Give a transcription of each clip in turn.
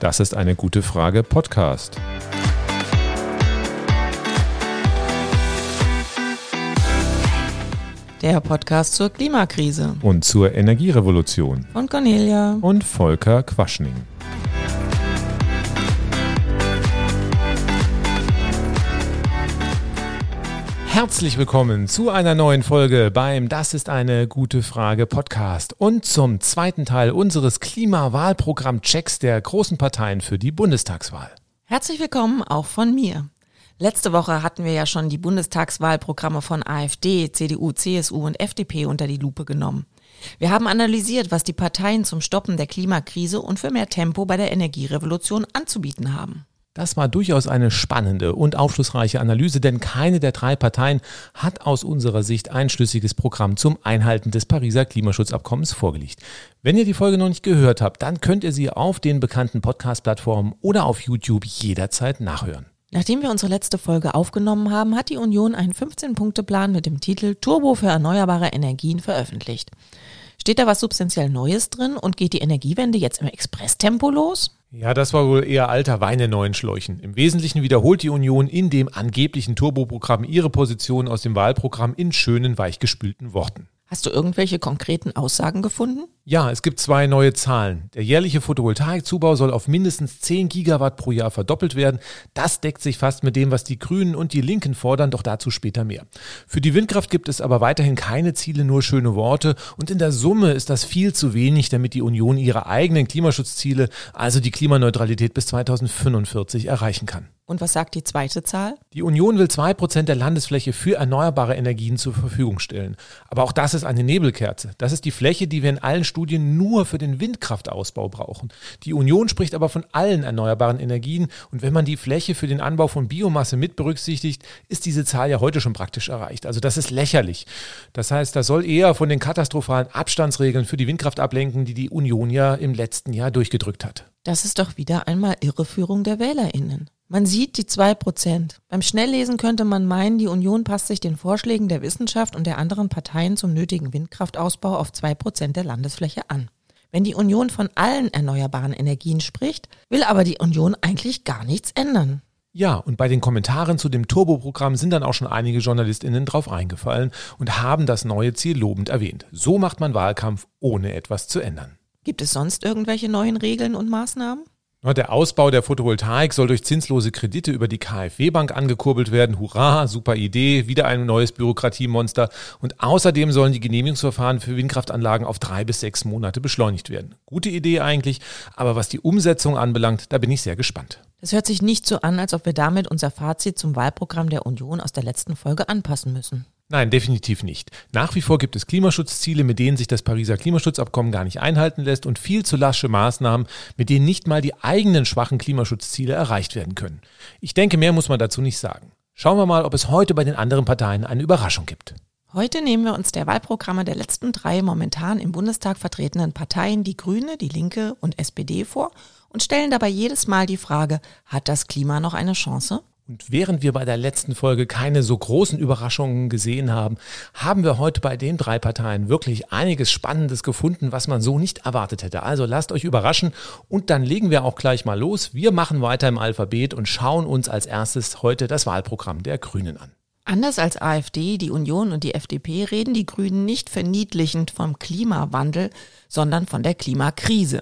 Das ist eine gute Frage Podcast. Der Podcast zur Klimakrise Und zur Energierevolution. von Cornelia. Und Volker Quaschning. Herzlich willkommen zu einer neuen Folge beim Das ist eine gute Frage Podcast und zum zweiten Teil unseres Klimawahlprogramm-Checks der großen Parteien für die Bundestagswahl. Herzlich willkommen auch von mir. Letzte Woche hatten wir ja schon die Bundestagswahlprogramme von AfD, CDU, CSU und FDP unter die Lupe genommen. Wir haben analysiert, was die Parteien zum Stoppen der Klimakrise und für mehr Tempo bei der Energierevolution anzubieten haben. Das war durchaus eine spannende und aufschlussreiche Analyse, denn keine der drei Parteien hat aus unserer Sicht ein schlüssiges Programm zum Einhalten des Pariser Klimaschutzabkommens vorgelegt. Wenn ihr die Folge noch nicht gehört habt, dann könnt ihr sie auf den bekannten Podcast-Plattformen oder auf YouTube jederzeit nachhören. Nachdem wir unsere letzte Folge aufgenommen haben, hat die Union einen 15-Punkte-Plan mit dem Titel Turbo für erneuerbare Energien veröffentlicht. Steht da was substanziell Neues drin und geht die Energiewende jetzt im Expresstempo los? Ja, das war wohl eher alter Wein in neuen Schläuchen. Im Wesentlichen wiederholt die Union in dem angeblichen Turboprogramm ihre Position aus dem Wahlprogramm in schönen, weichgespülten Worten. Hast du irgendwelche konkreten Aussagen gefunden? Ja, es gibt zwei neue Zahlen. Der jährliche Photovoltaikzubau soll auf mindestens 10 Gigawatt pro Jahr verdoppelt werden. Das deckt sich fast mit dem, was die Grünen und die Linken fordern, doch dazu später mehr. Für die Windkraft gibt es aber weiterhin keine Ziele, nur schöne Worte. Und in der Summe ist das viel zu wenig, damit die Union ihre eigenen Klimaschutzziele, also die Klimaneutralität bis 2045, erreichen kann. Und was sagt die zweite Zahl? Die Union will zwei Prozent der Landesfläche für erneuerbare Energien zur Verfügung stellen. Aber auch das ist eine Nebelkerze. Das ist die Fläche, die wir in allen Studien nur für den Windkraftausbau brauchen. Die Union spricht aber von allen erneuerbaren Energien und wenn man die Fläche für den Anbau von Biomasse mit berücksichtigt, ist diese Zahl ja heute schon praktisch erreicht. Also das ist lächerlich. Das heißt, das soll eher von den katastrophalen Abstandsregeln für die Windkraft ablenken, die die Union ja im letzten Jahr durchgedrückt hat. Das ist doch wieder einmal Irreführung der WählerInnen. Man sieht die zwei Prozent. Beim Schnelllesen könnte man meinen, die Union passt sich den Vorschlägen der Wissenschaft und der anderen Parteien zum nötigen Windkraftausbau auf zwei Prozent der Landesfläche an. Wenn die Union von allen erneuerbaren Energien spricht, will aber die Union eigentlich gar nichts ändern. Ja, und bei den Kommentaren zu dem Turbo-Programm sind dann auch schon einige JournalistInnen drauf eingefallen und haben das neue Ziel lobend erwähnt. So macht man Wahlkampf, ohne etwas zu ändern. Gibt es sonst irgendwelche neuen Regeln und Maßnahmen? Der Ausbau der Photovoltaik soll durch zinslose Kredite über die KfW-Bank angekurbelt werden. Hurra, super Idee, wieder ein neues Bürokratiemonster. Und außerdem sollen die Genehmigungsverfahren für Windkraftanlagen auf drei bis sechs Monate beschleunigt werden. Gute Idee eigentlich, aber was die Umsetzung anbelangt, da bin ich sehr gespannt. Das hört sich nicht so an, als ob wir damit unser Fazit zum Wahlprogramm der Union aus der letzten Folge anpassen müssen. Nein, definitiv nicht. Nach wie vor gibt es Klimaschutzziele, mit denen sich das Pariser Klimaschutzabkommen gar nicht einhalten lässt und viel zu lasche Maßnahmen, mit denen nicht mal die eigenen schwachen Klimaschutzziele erreicht werden können. Ich denke, mehr muss man dazu nicht sagen. Schauen wir mal, ob es heute bei den anderen Parteien eine Überraschung gibt. Heute nehmen wir uns der Wahlprogramme der letzten drei momentan im Bundestag vertretenen Parteien, die Grüne, die Linke und SPD vor und stellen dabei jedes Mal die Frage, hat das Klima noch eine Chance? Und während wir bei der letzten Folge keine so großen Überraschungen gesehen haben, haben wir heute bei den drei Parteien wirklich einiges Spannendes gefunden, was man so nicht erwartet hätte. Also lasst euch überraschen und dann legen wir auch gleich mal los. Wir machen weiter im Alphabet und schauen uns als erstes heute das Wahlprogramm der Grünen an. Anders als AfD, die Union und die FDP reden die Grünen nicht verniedlichend vom Klimawandel, sondern von der Klimakrise.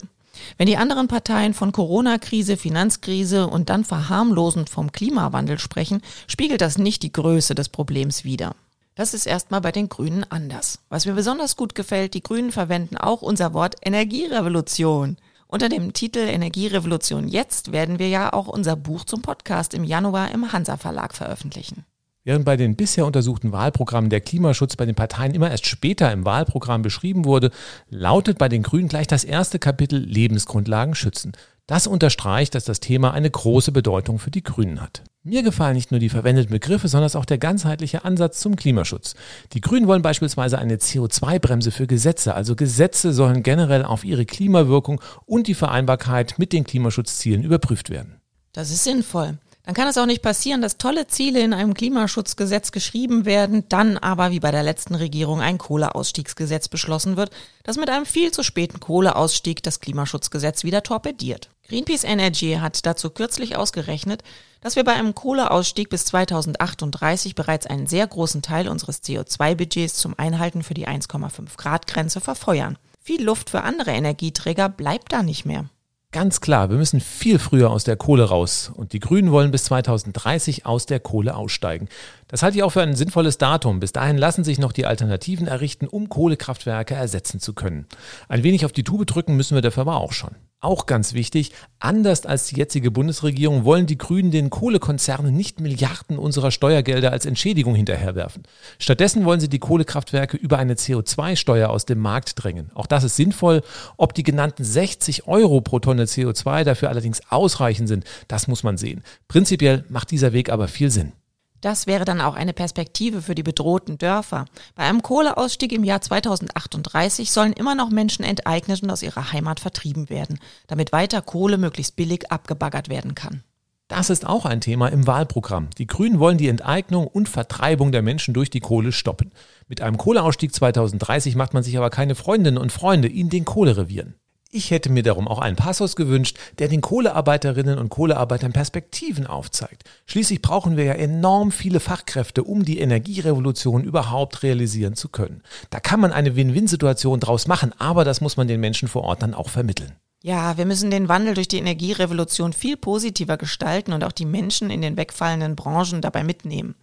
Wenn die anderen Parteien von Corona-Krise, Finanzkrise und dann verharmlosend vom Klimawandel sprechen, spiegelt das nicht die Größe des Problems wider. Das ist erstmal bei den Grünen anders. Was mir besonders gut gefällt, die Grünen verwenden auch unser Wort Energierevolution. Unter dem Titel Energierevolution jetzt werden wir ja auch unser Buch zum Podcast im Januar im Hansa Verlag veröffentlichen. Während bei den bisher untersuchten Wahlprogrammen der Klimaschutz bei den Parteien immer erst später im Wahlprogramm beschrieben wurde, lautet bei den Grünen gleich das erste Kapitel Lebensgrundlagen schützen. Das unterstreicht, dass das Thema eine große Bedeutung für die Grünen hat. Mir gefallen nicht nur die verwendeten Begriffe, sondern auch der ganzheitliche Ansatz zum Klimaschutz. Die Grünen wollen beispielsweise eine CO2-Bremse für Gesetze, also Gesetze sollen generell auf ihre Klimawirkung und die Vereinbarkeit mit den Klimaschutzzielen überprüft werden. Das ist sinnvoll. Dann kann es auch nicht passieren, dass tolle Ziele in einem Klimaschutzgesetz geschrieben werden, dann aber wie bei der letzten Regierung ein Kohleausstiegsgesetz beschlossen wird, das mit einem viel zu späten Kohleausstieg das Klimaschutzgesetz wieder torpediert. Greenpeace Energy hat dazu kürzlich ausgerechnet, dass wir bei einem Kohleausstieg bis 2038 bereits einen sehr großen Teil unseres CO2-Budgets zum Einhalten für die 1,5 Grad Grenze verfeuern. Viel Luft für andere Energieträger bleibt da nicht mehr. Ganz klar, wir müssen viel früher aus der Kohle raus. Und die Grünen wollen bis 2030 aus der Kohle aussteigen. Das halte ich auch für ein sinnvolles Datum. Bis dahin lassen sich noch die Alternativen errichten, um Kohlekraftwerke ersetzen zu können. Ein wenig auf die Tube drücken müssen wir dafür aber auch schon. Auch ganz wichtig, anders als die jetzige Bundesregierung wollen die Grünen den Kohlekonzernen nicht Milliarden unserer Steuergelder als Entschädigung hinterherwerfen. Stattdessen wollen sie die Kohlekraftwerke über eine CO2-Steuer aus dem Markt drängen. Auch das ist sinnvoll. Ob die genannten 60 Euro pro Tonne CO2 dafür allerdings ausreichend sind, das muss man sehen. Prinzipiell macht dieser Weg aber viel Sinn. Das wäre dann auch eine Perspektive für die bedrohten Dörfer. Bei einem Kohleausstieg im Jahr 2038 sollen immer noch Menschen enteignet und aus ihrer Heimat vertrieben werden, damit weiter Kohle möglichst billig abgebaggert werden kann. Das ist auch ein Thema im Wahlprogramm. Die Grünen wollen die Enteignung und Vertreibung der Menschen durch die Kohle stoppen. Mit einem Kohleausstieg 2030 macht man sich aber keine Freundinnen und Freunde in den Kohlerevieren. Ich hätte mir darum auch einen Passus gewünscht, der den Kohlearbeiterinnen und Kohlearbeitern Perspektiven aufzeigt. Schließlich brauchen wir ja enorm viele Fachkräfte, um die Energierevolution überhaupt realisieren zu können. Da kann man eine Win-Win-Situation draus machen, aber das muss man den Menschen vor Ort dann auch vermitteln. Ja, wir müssen den Wandel durch die Energierevolution viel positiver gestalten und auch die Menschen in den wegfallenden Branchen dabei mitnehmen.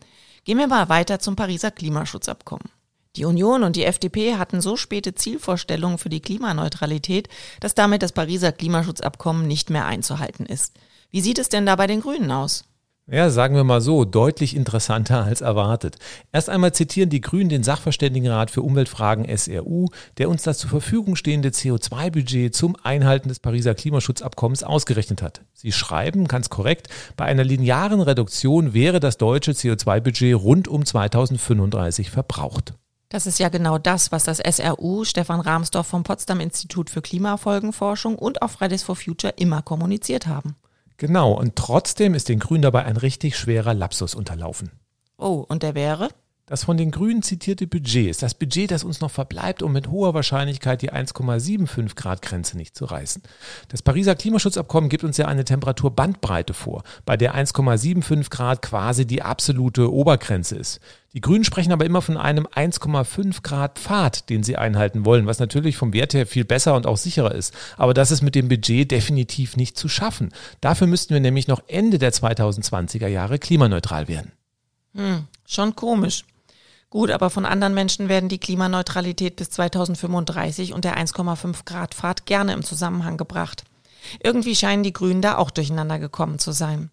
Gehen wir mal weiter zum Pariser Klimaschutzabkommen. Die Union und die FDP hatten so späte Zielvorstellungen für die Klimaneutralität, dass damit das Pariser Klimaschutzabkommen nicht mehr einzuhalten ist. Wie sieht es denn da bei den Grünen aus? Ja, sagen wir mal so, deutlich interessanter als erwartet. Erst einmal zitieren die Grünen den Sachverständigenrat für Umweltfragen SRU, der uns das zur Verfügung stehende CO2-Budget zum Einhalten des Pariser Klimaschutzabkommens ausgerechnet hat. Sie schreiben, ganz korrekt, bei einer linearen Reduktion wäre das deutsche CO2-Budget rund um 2035 verbraucht. Das ist ja genau das, was das SRU, Stefan Rahmsdorf vom Potsdam Institut für Klimafolgenforschung und auch Fridays for Future immer kommuniziert haben. Genau, und trotzdem ist den Grünen dabei ein richtig schwerer Lapsus unterlaufen. Oh, und der wäre? Das von den Grünen zitierte Budget ist das Budget, das uns noch verbleibt, um mit hoher Wahrscheinlichkeit die 1,75 Grad Grenze nicht zu reißen. Das Pariser Klimaschutzabkommen gibt uns ja eine Temperaturbandbreite vor, bei der 1,75 Grad quasi die absolute Obergrenze ist. Die Grünen sprechen aber immer von einem 1,5 Grad Pfad, den sie einhalten wollen, was natürlich vom Wert her viel besser und auch sicherer ist. Aber das ist mit dem Budget definitiv nicht zu schaffen. Dafür müssten wir nämlich noch Ende der 2020er Jahre klimaneutral werden. Hm, schon komisch. Gut, aber von anderen Menschen werden die Klimaneutralität bis 2035 und der 1,5 Grad Fahrt gerne im Zusammenhang gebracht. Irgendwie scheinen die Grünen da auch durcheinander gekommen zu sein.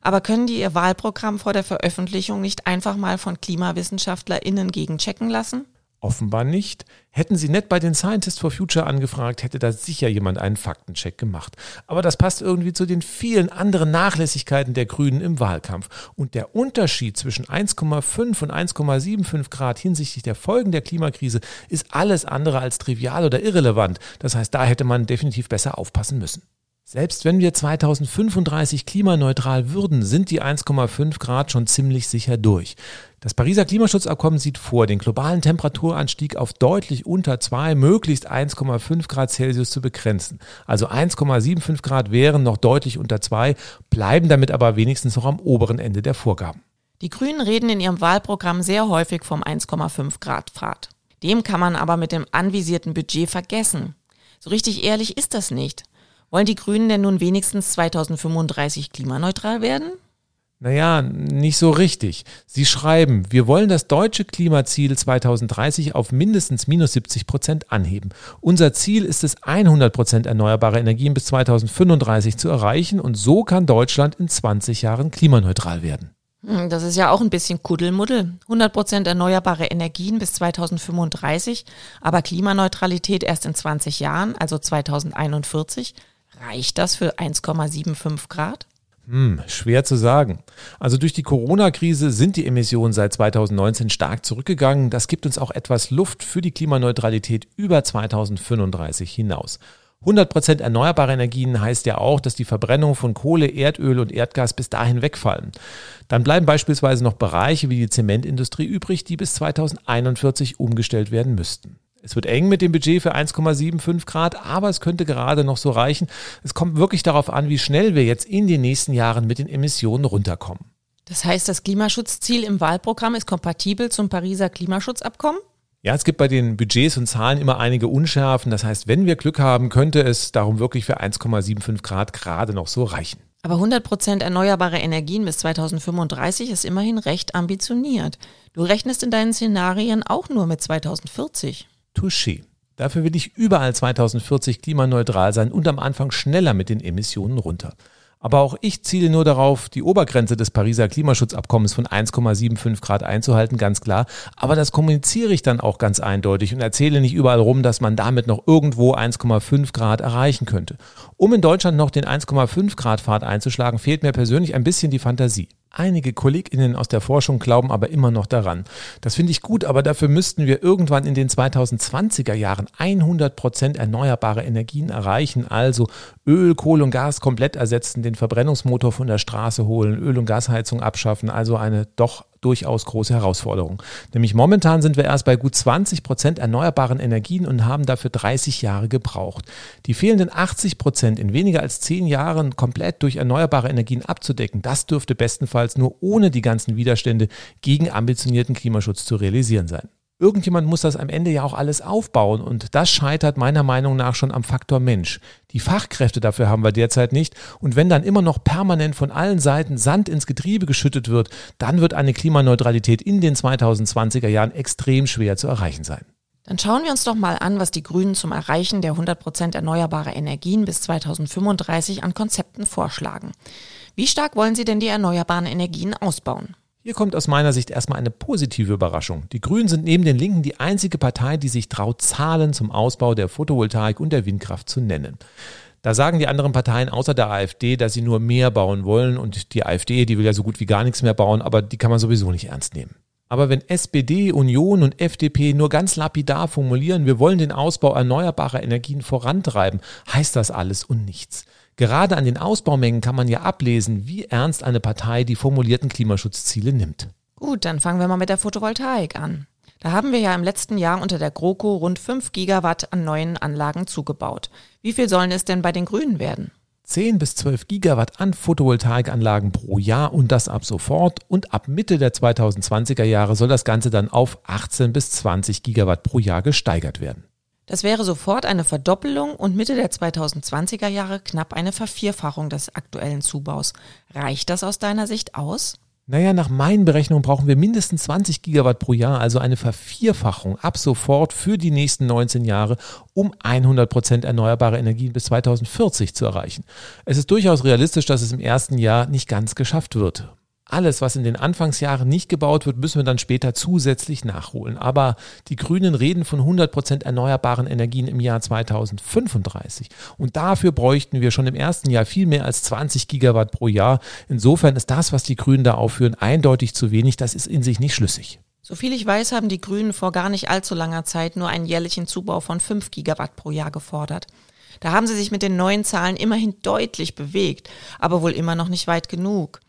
Aber können die ihr Wahlprogramm vor der Veröffentlichung nicht einfach mal von KlimawissenschaftlerInnen gegenchecken lassen? Offenbar nicht. Hätten sie nett bei den Scientists for Future angefragt, hätte da sicher jemand einen Faktencheck gemacht. Aber das passt irgendwie zu den vielen anderen Nachlässigkeiten der Grünen im Wahlkampf. Und der Unterschied zwischen 1,5 und 1,75 Grad hinsichtlich der Folgen der Klimakrise ist alles andere als trivial oder irrelevant. Das heißt, da hätte man definitiv besser aufpassen müssen. Selbst wenn wir 2035 klimaneutral würden, sind die 1,5 Grad schon ziemlich sicher durch. Das Pariser Klimaschutzabkommen sieht vor, den globalen Temperaturanstieg auf deutlich unter 2, möglichst 1,5 Grad Celsius zu begrenzen. Also 1,75 Grad wären noch deutlich unter 2, bleiben damit aber wenigstens noch am oberen Ende der Vorgaben. Die Grünen reden in ihrem Wahlprogramm sehr häufig vom 1,5 Grad Pfad. Dem kann man aber mit dem anvisierten Budget vergessen. So richtig ehrlich ist das nicht. Wollen die Grünen denn nun wenigstens 2035 klimaneutral werden? Naja, nicht so richtig. Sie schreiben, wir wollen das deutsche Klimaziel 2030 auf mindestens minus 70 Prozent anheben. Unser Ziel ist es, 100 Prozent erneuerbare Energien bis 2035 zu erreichen und so kann Deutschland in 20 Jahren klimaneutral werden. Hm, das ist ja auch ein bisschen Kuddelmuddel. 100 Prozent erneuerbare Energien bis 2035, aber Klimaneutralität erst in 20 Jahren, also 2041. Reicht das für 1,75 Grad? Hm, schwer zu sagen. Also durch die Corona-Krise sind die Emissionen seit 2019 stark zurückgegangen. Das gibt uns auch etwas Luft für die Klimaneutralität über 2035 hinaus. 100% erneuerbare Energien heißt ja auch, dass die Verbrennung von Kohle, Erdöl und Erdgas bis dahin wegfallen. Dann bleiben beispielsweise noch Bereiche wie die Zementindustrie übrig, die bis 2041 umgestellt werden müssten. Es wird eng mit dem Budget für 1,75 Grad, aber es könnte gerade noch so reichen. Es kommt wirklich darauf an, wie schnell wir jetzt in den nächsten Jahren mit den Emissionen runterkommen. Das heißt, das Klimaschutzziel im Wahlprogramm ist kompatibel zum Pariser Klimaschutzabkommen? Ja, es gibt bei den Budgets und Zahlen immer einige Unschärfen. Das heißt, wenn wir Glück haben, könnte es darum wirklich für 1,75 Grad gerade noch so reichen. Aber 100 Prozent erneuerbare Energien bis 2035 ist immerhin recht ambitioniert. Du rechnest in deinen Szenarien auch nur mit 2040. Touché. Dafür will ich überall 2040 klimaneutral sein und am Anfang schneller mit den Emissionen runter. Aber auch ich ziele nur darauf, die Obergrenze des Pariser Klimaschutzabkommens von 1,75 Grad einzuhalten, ganz klar. Aber das kommuniziere ich dann auch ganz eindeutig und erzähle nicht überall rum, dass man damit noch irgendwo 1,5 Grad erreichen könnte. Um in Deutschland noch den 1,5 Grad Pfad einzuschlagen, fehlt mir persönlich ein bisschen die Fantasie. Einige KollegInnen aus der Forschung glauben aber immer noch daran. Das finde ich gut, aber dafür müssten wir irgendwann in den 2020er Jahren 100 Prozent erneuerbare Energien erreichen, also Öl, Kohle und Gas komplett ersetzen, den Verbrennungsmotor von der Straße holen, Öl- und Gasheizung abschaffen, also eine doch durchaus große Herausforderung. Nämlich momentan sind wir erst bei gut 20 Prozent erneuerbaren Energien und haben dafür 30 Jahre gebraucht. Die fehlenden 80 Prozent in weniger als 10 Jahren komplett durch erneuerbare Energien abzudecken, das dürfte bestenfalls nur ohne die ganzen Widerstände gegen ambitionierten Klimaschutz zu realisieren sein irgendjemand muss das am Ende ja auch alles aufbauen und das scheitert meiner Meinung nach schon am Faktor Mensch. Die Fachkräfte dafür haben wir derzeit nicht und wenn dann immer noch permanent von allen Seiten Sand ins Getriebe geschüttet wird, dann wird eine Klimaneutralität in den 2020er Jahren extrem schwer zu erreichen sein. Dann schauen wir uns doch mal an, was die Grünen zum Erreichen der 100% erneuerbarer Energien bis 2035 an Konzepten vorschlagen. Wie stark wollen Sie denn die erneuerbaren Energien ausbauen? Hier kommt aus meiner Sicht erstmal eine positive Überraschung. Die Grünen sind neben den Linken die einzige Partei, die sich traut, Zahlen zum Ausbau der Photovoltaik und der Windkraft zu nennen. Da sagen die anderen Parteien außer der AfD, dass sie nur mehr bauen wollen und die AfD, die will ja so gut wie gar nichts mehr bauen, aber die kann man sowieso nicht ernst nehmen. Aber wenn SPD, Union und FDP nur ganz lapidar formulieren, wir wollen den Ausbau erneuerbarer Energien vorantreiben, heißt das alles und nichts. Gerade an den Ausbaumengen kann man ja ablesen, wie ernst eine Partei die formulierten Klimaschutzziele nimmt. Gut, dann fangen wir mal mit der Photovoltaik an. Da haben wir ja im letzten Jahr unter der GroKo rund 5 Gigawatt an neuen Anlagen zugebaut. Wie viel sollen es denn bei den Grünen werden? 10 bis 12 Gigawatt an Photovoltaikanlagen pro Jahr und das ab sofort. Und ab Mitte der 2020er Jahre soll das Ganze dann auf 18 bis 20 Gigawatt pro Jahr gesteigert werden. Das wäre sofort eine Verdoppelung und Mitte der 2020er Jahre knapp eine Vervierfachung des aktuellen Zubaus. Reicht das aus deiner Sicht aus? Naja, nach meinen Berechnungen brauchen wir mindestens 20 Gigawatt pro Jahr, also eine Vervierfachung ab sofort für die nächsten 19 Jahre, um 100 Prozent erneuerbare Energien bis 2040 zu erreichen. Es ist durchaus realistisch, dass es im ersten Jahr nicht ganz geschafft wird alles, was in den Anfangsjahren nicht gebaut wird, müssen wir dann später zusätzlich nachholen. Aber die Grünen reden von 100 Prozent erneuerbaren Energien im Jahr 2035. Und dafür bräuchten wir schon im ersten Jahr viel mehr als 20 Gigawatt pro Jahr. Insofern ist das, was die Grünen da aufführen, eindeutig zu wenig. Das ist in sich nicht schlüssig. Soviel ich weiß, haben die Grünen vor gar nicht allzu langer Zeit nur einen jährlichen Zubau von 5 Gigawatt pro Jahr gefordert. Da haben sie sich mit den neuen Zahlen immerhin deutlich bewegt, aber wohl immer noch nicht weit genug.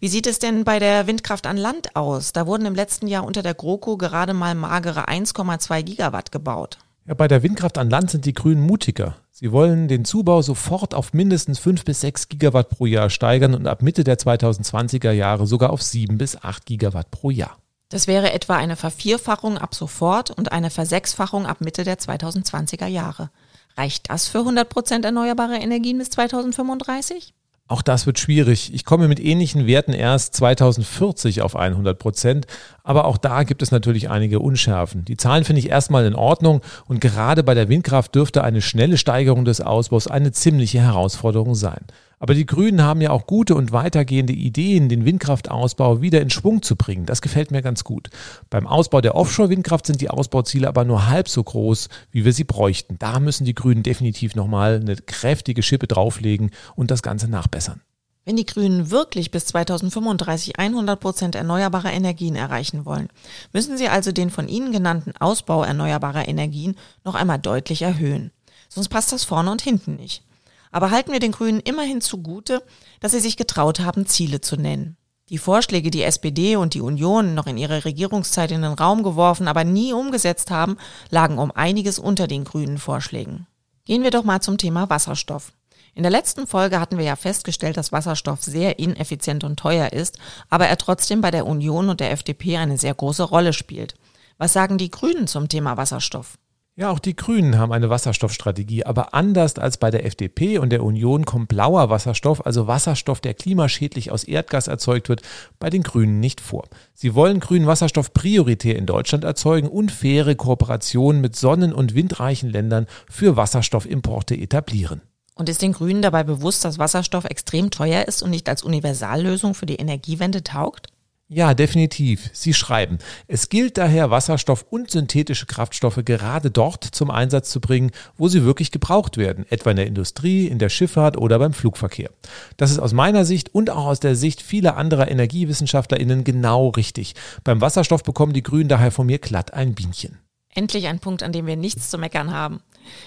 Wie sieht es denn bei der Windkraft an Land aus? Da wurden im letzten Jahr unter der GroKo gerade mal magere 1,2 Gigawatt gebaut. Ja, bei der Windkraft an Land sind die Grünen mutiger. Sie wollen den Zubau sofort auf mindestens 5 bis 6 Gigawatt pro Jahr steigern und ab Mitte der 2020er Jahre sogar auf 7 bis 8 Gigawatt pro Jahr. Das wäre etwa eine Vervierfachung ab sofort und eine Versechsfachung ab Mitte der 2020er Jahre. Reicht das für 100 Prozent erneuerbare Energien bis 2035? Auch das wird schwierig. Ich komme mit ähnlichen Werten erst 2040 auf 100 Prozent, aber auch da gibt es natürlich einige Unschärfen. Die Zahlen finde ich erstmal in Ordnung und gerade bei der Windkraft dürfte eine schnelle Steigerung des Ausbaus eine ziemliche Herausforderung sein. Aber die Grünen haben ja auch gute und weitergehende Ideen, den Windkraftausbau wieder in Schwung zu bringen. Das gefällt mir ganz gut. Beim Ausbau der Offshore-Windkraft sind die Ausbauziele aber nur halb so groß, wie wir sie bräuchten. Da müssen die Grünen definitiv nochmal eine kräftige Schippe drauflegen und das Ganze nachbessern. Wenn die Grünen wirklich bis 2035 100 Prozent erneuerbarer Energien erreichen wollen, müssen sie also den von Ihnen genannten Ausbau erneuerbarer Energien noch einmal deutlich erhöhen. Sonst passt das vorne und hinten nicht. Aber halten wir den Grünen immerhin zugute, dass sie sich getraut haben, Ziele zu nennen. Die Vorschläge, die SPD und die Union noch in ihrer Regierungszeit in den Raum geworfen, aber nie umgesetzt haben, lagen um einiges unter den grünen Vorschlägen. Gehen wir doch mal zum Thema Wasserstoff. In der letzten Folge hatten wir ja festgestellt, dass Wasserstoff sehr ineffizient und teuer ist, aber er trotzdem bei der Union und der FDP eine sehr große Rolle spielt. Was sagen die Grünen zum Thema Wasserstoff? Ja, auch die Grünen haben eine Wasserstoffstrategie, aber anders als bei der FDP und der Union kommt blauer Wasserstoff, also Wasserstoff, der klimaschädlich aus Erdgas erzeugt wird, bei den Grünen nicht vor. Sie wollen grünen Wasserstoff prioritär in Deutschland erzeugen und faire Kooperationen mit sonnen- und windreichen Ländern für Wasserstoffimporte etablieren. Und ist den Grünen dabei bewusst, dass Wasserstoff extrem teuer ist und nicht als Universallösung für die Energiewende taugt? Ja, definitiv. Sie schreiben, es gilt daher, Wasserstoff und synthetische Kraftstoffe gerade dort zum Einsatz zu bringen, wo sie wirklich gebraucht werden, etwa in der Industrie, in der Schifffahrt oder beim Flugverkehr. Das ist aus meiner Sicht und auch aus der Sicht vieler anderer Energiewissenschaftler*innen genau richtig. Beim Wasserstoff bekommen die Grünen daher von mir glatt ein Bienchen. Endlich ein Punkt, an dem wir nichts zu meckern haben.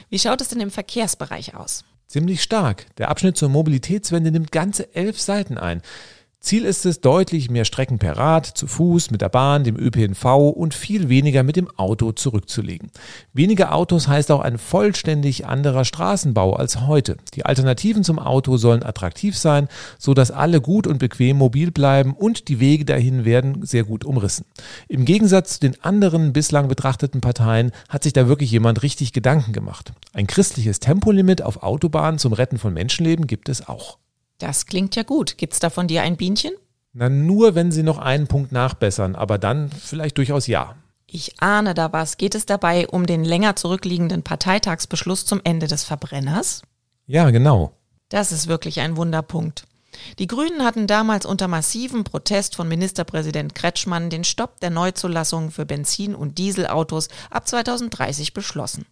Wie schaut es denn im Verkehrsbereich aus? Ziemlich stark. Der Abschnitt zur Mobilitätswende nimmt ganze elf Seiten ein. Ziel ist es, deutlich mehr Strecken per Rad, zu Fuß, mit der Bahn, dem ÖPNV und viel weniger mit dem Auto zurückzulegen. Weniger Autos heißt auch ein vollständig anderer Straßenbau als heute. Die Alternativen zum Auto sollen attraktiv sein, so dass alle gut und bequem mobil bleiben und die Wege dahin werden sehr gut umrissen. Im Gegensatz zu den anderen bislang betrachteten Parteien hat sich da wirklich jemand richtig Gedanken gemacht. Ein christliches Tempolimit auf Autobahnen zum Retten von Menschenleben gibt es auch. Das klingt ja gut. Gibt's da von dir ein Bienchen? Na, nur wenn sie noch einen Punkt nachbessern, aber dann vielleicht durchaus ja. Ich ahne da was. Geht es dabei um den länger zurückliegenden Parteitagsbeschluss zum Ende des Verbrenners? Ja, genau. Das ist wirklich ein Wunderpunkt. Die Grünen hatten damals unter massivem Protest von Ministerpräsident Kretschmann den Stopp der Neuzulassung für Benzin- und Dieselautos ab 2030 beschlossen.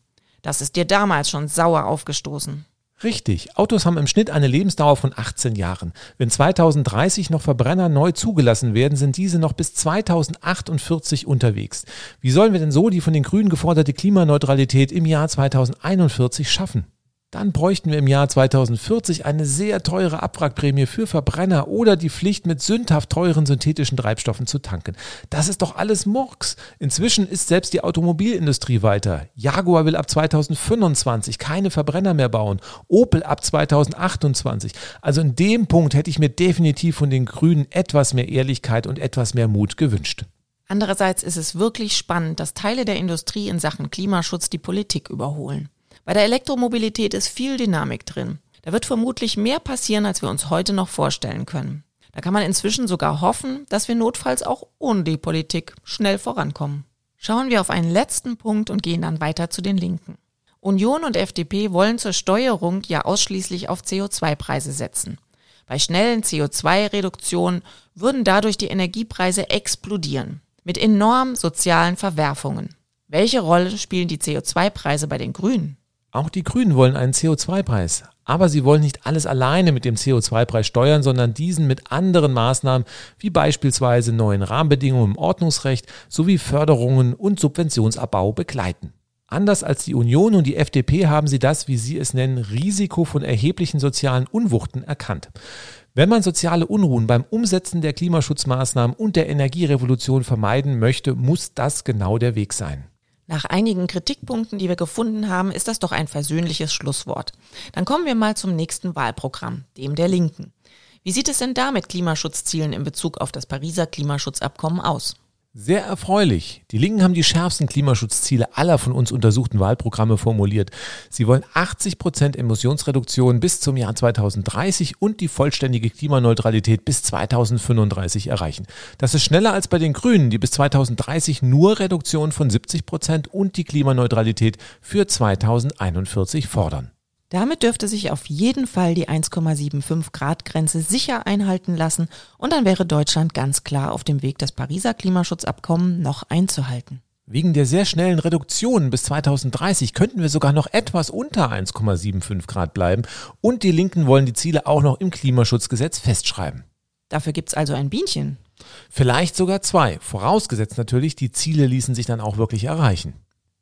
Das ist dir damals schon sauer aufgestoßen. Richtig. Autos haben im Schnitt eine Lebensdauer von 18 Jahren. Wenn 2030 noch Verbrenner neu zugelassen werden, sind diese noch bis 2048 unterwegs. Wie sollen wir denn so die von den Grünen geforderte Klimaneutralität im Jahr 2041 schaffen? Dann bräuchten wir im Jahr 2040 eine sehr teure Abwrackprämie für Verbrenner oder die Pflicht, mit sündhaft teuren synthetischen Treibstoffen zu tanken. Das ist doch alles Murks. Inzwischen ist selbst die Automobilindustrie weiter. Jaguar will ab 2025 keine Verbrenner mehr bauen. Opel ab 2028. Also in dem Punkt hätte ich mir definitiv von den Grünen etwas mehr Ehrlichkeit und etwas mehr Mut gewünscht. Andererseits ist es wirklich spannend, dass Teile der Industrie in Sachen Klimaschutz die Politik überholen. Bei der Elektromobilität ist viel Dynamik drin. Da wird vermutlich mehr passieren, als wir uns heute noch vorstellen können. Da kann man inzwischen sogar hoffen, dass wir notfalls auch ohne die Politik schnell vorankommen. Schauen wir auf einen letzten Punkt und gehen dann weiter zu den Linken. Union und FDP wollen zur Steuerung ja ausschließlich auf CO2-Preise setzen. Bei schnellen CO2-Reduktionen würden dadurch die Energiepreise explodieren, mit enormen sozialen Verwerfungen. Welche Rolle spielen die CO2-Preise bei den Grünen? Auch die Grünen wollen einen CO2-Preis. Aber sie wollen nicht alles alleine mit dem CO2-Preis steuern, sondern diesen mit anderen Maßnahmen wie beispielsweise neuen Rahmenbedingungen im Ordnungsrecht sowie Förderungen und Subventionsabbau begleiten. Anders als die Union und die FDP haben sie das, wie sie es nennen, Risiko von erheblichen sozialen Unwuchten erkannt. Wenn man soziale Unruhen beim Umsetzen der Klimaschutzmaßnahmen und der Energierevolution vermeiden möchte, muss das genau der Weg sein. Nach einigen Kritikpunkten, die wir gefunden haben, ist das doch ein versöhnliches Schlusswort. Dann kommen wir mal zum nächsten Wahlprogramm, dem der Linken. Wie sieht es denn da mit Klimaschutzzielen in Bezug auf das Pariser Klimaschutzabkommen aus? Sehr erfreulich. Die Linken haben die schärfsten Klimaschutzziele aller von uns untersuchten Wahlprogramme formuliert. Sie wollen 80 Prozent Emissionsreduktion bis zum Jahr 2030 und die vollständige Klimaneutralität bis 2035 erreichen. Das ist schneller als bei den Grünen, die bis 2030 nur Reduktion von 70 Prozent und die Klimaneutralität für 2041 fordern. Damit dürfte sich auf jeden Fall die 1,75 Grad Grenze sicher einhalten lassen und dann wäre Deutschland ganz klar auf dem Weg, das Pariser Klimaschutzabkommen noch einzuhalten. Wegen der sehr schnellen Reduktion bis 2030 könnten wir sogar noch etwas unter 1,75 Grad bleiben und die Linken wollen die Ziele auch noch im Klimaschutzgesetz festschreiben. Dafür gibt's also ein Bienchen. Vielleicht sogar zwei, vorausgesetzt natürlich, die Ziele ließen sich dann auch wirklich erreichen.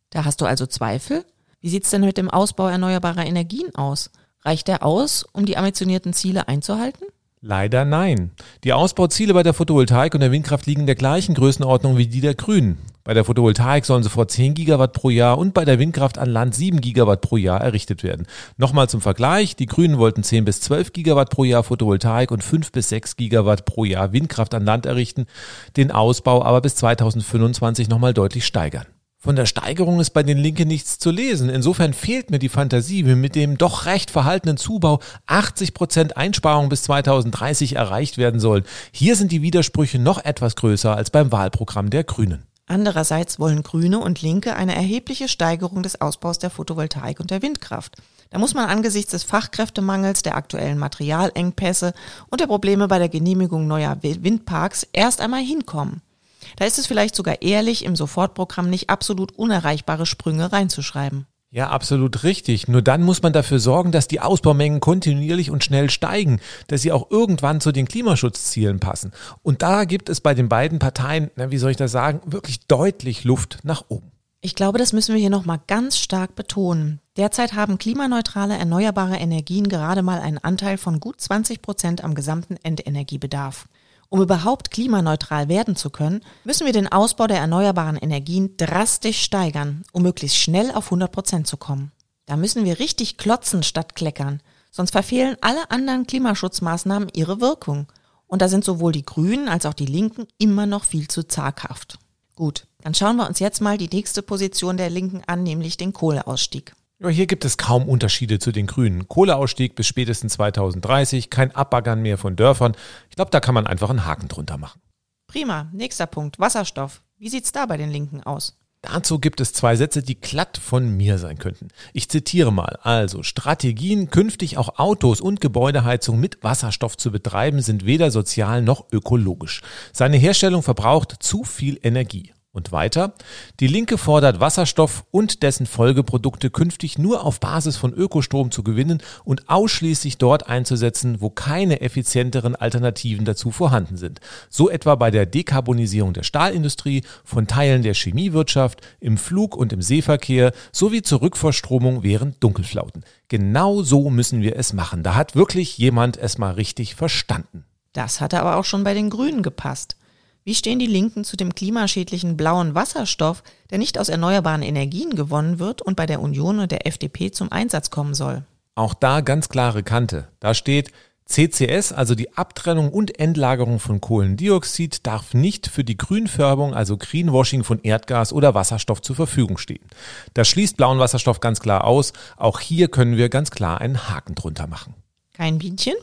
Da hast du also Zweifel? Wie sieht's denn mit dem Ausbau erneuerbarer Energien aus? Reicht der aus, um die ambitionierten Ziele einzuhalten? Leider nein. Die Ausbauziele bei der Photovoltaik und der Windkraft liegen in der gleichen Größenordnung wie die der Grünen. Bei der Photovoltaik sollen sofort 10 Gigawatt pro Jahr und bei der Windkraft an Land 7 Gigawatt pro Jahr errichtet werden. Nochmal zum Vergleich, die Grünen wollten 10 bis 12 Gigawatt pro Jahr Photovoltaik und 5 bis 6 Gigawatt pro Jahr Windkraft an Land errichten, den Ausbau aber bis 2025 nochmal deutlich steigern. Von der Steigerung ist bei den Linken nichts zu lesen. Insofern fehlt mir die Fantasie, wie mit dem doch recht verhaltenen Zubau 80 Prozent Einsparung bis 2030 erreicht werden sollen. Hier sind die Widersprüche noch etwas größer als beim Wahlprogramm der Grünen. Andererseits wollen Grüne und Linke eine erhebliche Steigerung des Ausbaus der Photovoltaik und der Windkraft. Da muss man angesichts des Fachkräftemangels, der aktuellen Materialengpässe und der Probleme bei der Genehmigung neuer Windparks erst einmal hinkommen. Da ist es vielleicht sogar ehrlich, im Sofortprogramm nicht absolut unerreichbare Sprünge reinzuschreiben. Ja, absolut richtig. Nur dann muss man dafür sorgen, dass die Ausbaumengen kontinuierlich und schnell steigen, dass sie auch irgendwann zu den Klimaschutzzielen passen. Und da gibt es bei den beiden Parteien, na, wie soll ich das sagen, wirklich deutlich Luft nach oben. Ich glaube, das müssen wir hier nochmal ganz stark betonen. Derzeit haben klimaneutrale erneuerbare Energien gerade mal einen Anteil von gut 20 Prozent am gesamten Endenergiebedarf. Um überhaupt klimaneutral werden zu können, müssen wir den Ausbau der erneuerbaren Energien drastisch steigern, um möglichst schnell auf 100 Prozent zu kommen. Da müssen wir richtig klotzen statt kleckern, sonst verfehlen alle anderen Klimaschutzmaßnahmen ihre Wirkung. Und da sind sowohl die Grünen als auch die Linken immer noch viel zu zaghaft. Gut, dann schauen wir uns jetzt mal die nächste Position der Linken an, nämlich den Kohleausstieg. Ja, hier gibt es kaum Unterschiede zu den Grünen. Kohleausstieg bis spätestens 2030, kein Abbaggern mehr von Dörfern. Ich glaube, da kann man einfach einen Haken drunter machen. Prima. Nächster Punkt. Wasserstoff. Wie sieht's da bei den Linken aus? Dazu gibt es zwei Sätze, die glatt von mir sein könnten. Ich zitiere mal. Also, Strategien, künftig auch Autos und Gebäudeheizung mit Wasserstoff zu betreiben, sind weder sozial noch ökologisch. Seine Herstellung verbraucht zu viel Energie. Und weiter, die Linke fordert Wasserstoff und dessen Folgeprodukte künftig nur auf Basis von Ökostrom zu gewinnen und ausschließlich dort einzusetzen, wo keine effizienteren Alternativen dazu vorhanden sind. So etwa bei der Dekarbonisierung der Stahlindustrie, von Teilen der Chemiewirtschaft, im Flug- und im Seeverkehr sowie zur Rückverstromung während Dunkelflauten. Genau so müssen wir es machen. Da hat wirklich jemand es mal richtig verstanden. Das hatte aber auch schon bei den Grünen gepasst. Wie stehen die Linken zu dem klimaschädlichen blauen Wasserstoff, der nicht aus erneuerbaren Energien gewonnen wird und bei der Union und der FDP zum Einsatz kommen soll? Auch da ganz klare Kante. Da steht, CCS, also die Abtrennung und Endlagerung von Kohlendioxid, darf nicht für die Grünfärbung, also Greenwashing von Erdgas oder Wasserstoff zur Verfügung stehen. Das schließt blauen Wasserstoff ganz klar aus. Auch hier können wir ganz klar einen Haken drunter machen. Kein Bienchen?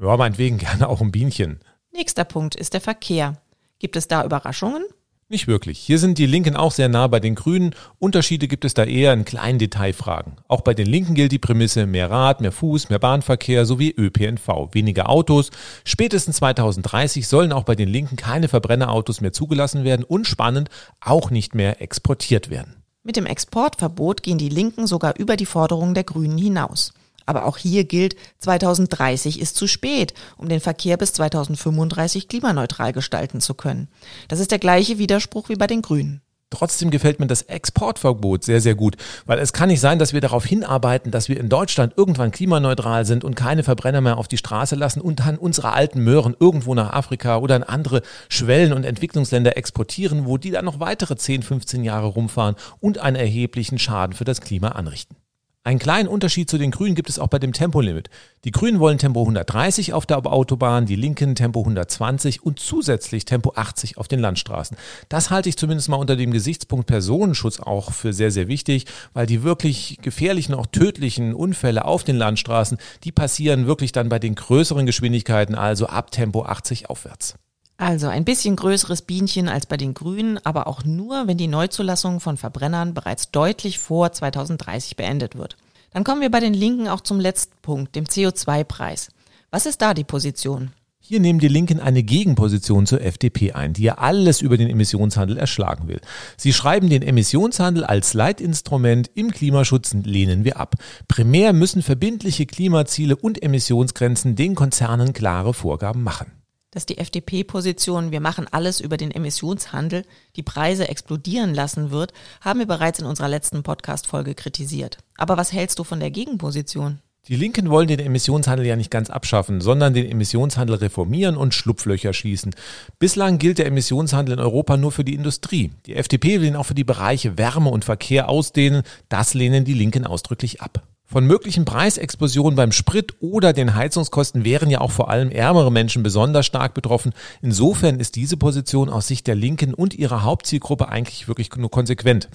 Ja, meinetwegen gerne auch ein Bienchen. Nächster Punkt ist der Verkehr. Gibt es da Überraschungen? Nicht wirklich. Hier sind die Linken auch sehr nah bei den Grünen. Unterschiede gibt es da eher in kleinen Detailfragen. Auch bei den Linken gilt die Prämisse mehr Rad, mehr Fuß, mehr Bahnverkehr sowie ÖPNV, weniger Autos. Spätestens 2030 sollen auch bei den Linken keine Verbrennerautos mehr zugelassen werden und spannend auch nicht mehr exportiert werden. Mit dem Exportverbot gehen die Linken sogar über die Forderungen der Grünen hinaus. Aber auch hier gilt, 2030 ist zu spät, um den Verkehr bis 2035 klimaneutral gestalten zu können. Das ist der gleiche Widerspruch wie bei den Grünen. Trotzdem gefällt mir das Exportverbot sehr, sehr gut, weil es kann nicht sein, dass wir darauf hinarbeiten, dass wir in Deutschland irgendwann klimaneutral sind und keine Verbrenner mehr auf die Straße lassen und dann unsere alten Möhren irgendwo nach Afrika oder in andere Schwellen- und Entwicklungsländer exportieren, wo die dann noch weitere 10, 15 Jahre rumfahren und einen erheblichen Schaden für das Klima anrichten. Einen kleinen Unterschied zu den Grünen gibt es auch bei dem Tempolimit. Die Grünen wollen Tempo 130 auf der Autobahn, die Linken Tempo 120 und zusätzlich Tempo 80 auf den Landstraßen. Das halte ich zumindest mal unter dem Gesichtspunkt Personenschutz auch für sehr, sehr wichtig, weil die wirklich gefährlichen, auch tödlichen Unfälle auf den Landstraßen, die passieren wirklich dann bei den größeren Geschwindigkeiten, also ab Tempo 80 aufwärts. Also ein bisschen größeres Bienchen als bei den Grünen, aber auch nur, wenn die Neuzulassung von Verbrennern bereits deutlich vor 2030 beendet wird. Dann kommen wir bei den Linken auch zum letzten Punkt, dem CO2-Preis. Was ist da die Position? Hier nehmen die Linken eine Gegenposition zur FDP ein, die ja alles über den Emissionshandel erschlagen will. Sie schreiben den Emissionshandel als Leitinstrument im Klimaschutz lehnen wir ab. Primär müssen verbindliche Klimaziele und Emissionsgrenzen den Konzernen klare Vorgaben machen dass die FDP-Position Wir machen alles über den Emissionshandel die Preise explodieren lassen wird, haben wir bereits in unserer letzten Podcast-Folge kritisiert. Aber was hältst du von der Gegenposition? Die Linken wollen den Emissionshandel ja nicht ganz abschaffen, sondern den Emissionshandel reformieren und Schlupflöcher schließen. Bislang gilt der Emissionshandel in Europa nur für die Industrie. Die FDP will ihn auch für die Bereiche Wärme und Verkehr ausdehnen. Das lehnen die Linken ausdrücklich ab. Von möglichen Preisexplosionen beim Sprit oder den Heizungskosten wären ja auch vor allem ärmere Menschen besonders stark betroffen. Insofern ist diese Position aus Sicht der Linken und ihrer Hauptzielgruppe eigentlich wirklich nur konsequent.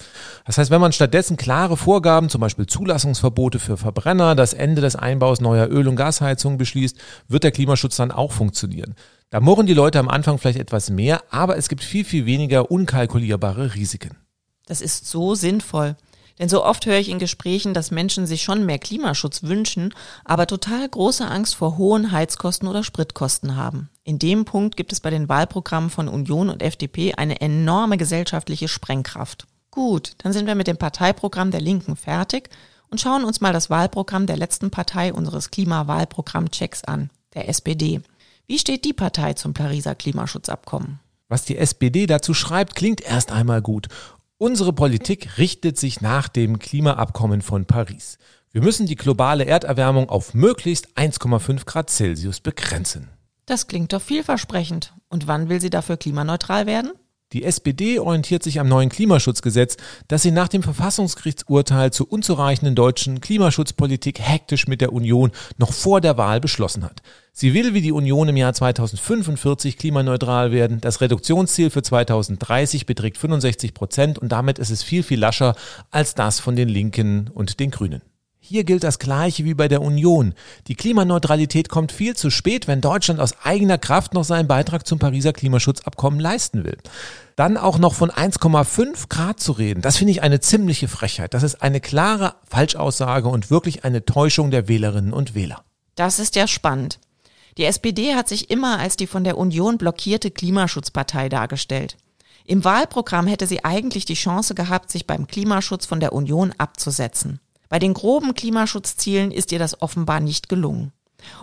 Das heißt, wenn man stattdessen klare Vorgaben, zum Beispiel Zulassungsverbote für Verbrenner, das Ende des Einbaus neuer Öl- und Gasheizungen beschließt, wird der Klimaschutz dann auch funktionieren. Da murren die Leute am Anfang vielleicht etwas mehr, aber es gibt viel, viel weniger unkalkulierbare Risiken. Das ist so sinnvoll. Denn so oft höre ich in Gesprächen, dass Menschen sich schon mehr Klimaschutz wünschen, aber total große Angst vor hohen Heizkosten oder Spritkosten haben. In dem Punkt gibt es bei den Wahlprogrammen von Union und FDP eine enorme gesellschaftliche Sprengkraft. Gut, dann sind wir mit dem Parteiprogramm der Linken fertig und schauen uns mal das Wahlprogramm der letzten Partei unseres Klimawahlprogramm-Checks an, der SPD. Wie steht die Partei zum Pariser Klimaschutzabkommen? Was die SPD dazu schreibt, klingt erst einmal gut. Unsere Politik richtet sich nach dem Klimaabkommen von Paris. Wir müssen die globale Erderwärmung auf möglichst 1,5 Grad Celsius begrenzen. Das klingt doch vielversprechend. Und wann will sie dafür klimaneutral werden? Die SPD orientiert sich am neuen Klimaschutzgesetz, das sie nach dem Verfassungsgerichtsurteil zur unzureichenden deutschen Klimaschutzpolitik hektisch mit der Union noch vor der Wahl beschlossen hat. Sie will wie die Union im Jahr 2045 klimaneutral werden. Das Reduktionsziel für 2030 beträgt 65 Prozent und damit ist es viel, viel lascher als das von den Linken und den Grünen. Hier gilt das Gleiche wie bei der Union. Die Klimaneutralität kommt viel zu spät, wenn Deutschland aus eigener Kraft noch seinen Beitrag zum Pariser Klimaschutzabkommen leisten will. Dann auch noch von 1,5 Grad zu reden, das finde ich eine ziemliche Frechheit. Das ist eine klare Falschaussage und wirklich eine Täuschung der Wählerinnen und Wähler. Das ist ja spannend. Die SPD hat sich immer als die von der Union blockierte Klimaschutzpartei dargestellt. Im Wahlprogramm hätte sie eigentlich die Chance gehabt, sich beim Klimaschutz von der Union abzusetzen. Bei den groben Klimaschutzzielen ist ihr das offenbar nicht gelungen.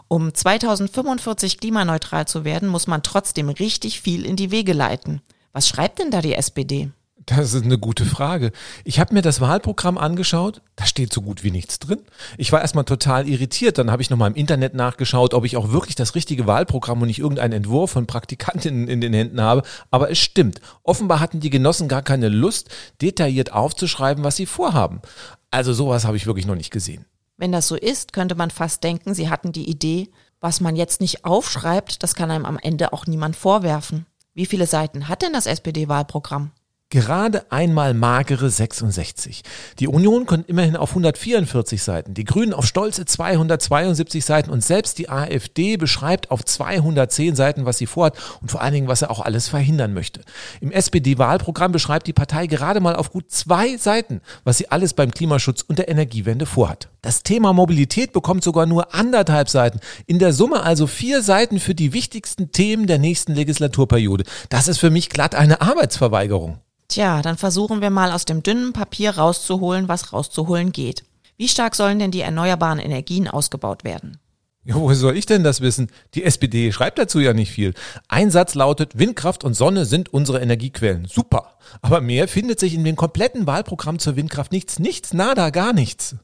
Um 2045 klimaneutral zu werden, muss man trotzdem richtig viel in die Wege leiten. Was schreibt denn da die SPD? Das ist eine gute Frage. Ich habe mir das Wahlprogramm angeschaut, da steht so gut wie nichts drin. Ich war erstmal total irritiert, dann habe ich nochmal im Internet nachgeschaut, ob ich auch wirklich das richtige Wahlprogramm und nicht irgendeinen Entwurf von Praktikantinnen in den Händen habe. Aber es stimmt. Offenbar hatten die Genossen gar keine Lust, detailliert aufzuschreiben, was sie vorhaben. Also sowas habe ich wirklich noch nicht gesehen. Wenn das so ist, könnte man fast denken, sie hatten die Idee, was man jetzt nicht aufschreibt, das kann einem am Ende auch niemand vorwerfen. Wie viele Seiten hat denn das SPD-Wahlprogramm? Gerade einmal magere 66. Die Union kommt immerhin auf 144 Seiten, die Grünen auf stolze 272 Seiten und selbst die AfD beschreibt auf 210 Seiten, was sie vorhat und vor allen Dingen, was er auch alles verhindern möchte. Im SPD-Wahlprogramm beschreibt die Partei gerade mal auf gut zwei Seiten, was sie alles beim Klimaschutz und der Energiewende vorhat. Das Thema Mobilität bekommt sogar nur anderthalb Seiten. In der Summe also vier Seiten für die wichtigsten Themen der nächsten Legislaturperiode. Das ist für mich glatt eine Arbeitsverweigerung. Tja, dann versuchen wir mal aus dem dünnen Papier rauszuholen, was rauszuholen geht. Wie stark sollen denn die erneuerbaren Energien ausgebaut werden? Ja, woher soll ich denn das wissen? Die SPD schreibt dazu ja nicht viel. Ein Satz lautet, Windkraft und Sonne sind unsere Energiequellen. Super. Aber mehr findet sich in dem kompletten Wahlprogramm zur Windkraft nichts, nichts, nada, gar nichts.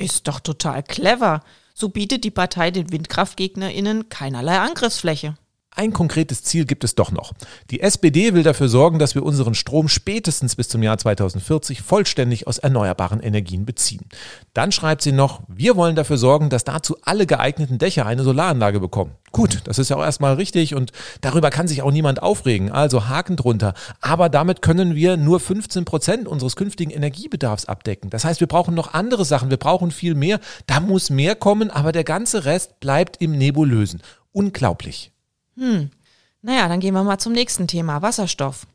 Ist doch total clever. So bietet die Partei den WindkraftgegnerInnen keinerlei Angriffsfläche. Ein konkretes Ziel gibt es doch noch. Die SPD will dafür sorgen, dass wir unseren Strom spätestens bis zum Jahr 2040 vollständig aus erneuerbaren Energien beziehen. Dann schreibt sie noch, wir wollen dafür sorgen, dass dazu alle geeigneten Dächer eine Solaranlage bekommen. Gut, das ist ja auch erstmal richtig und darüber kann sich auch niemand aufregen, also Haken drunter. Aber damit können wir nur 15 Prozent unseres künftigen Energiebedarfs abdecken. Das heißt, wir brauchen noch andere Sachen, wir brauchen viel mehr. Da muss mehr kommen, aber der ganze Rest bleibt im Nebulösen. Unglaublich. Hm. Naja, dann gehen wir mal zum nächsten Thema, Wasserstoff.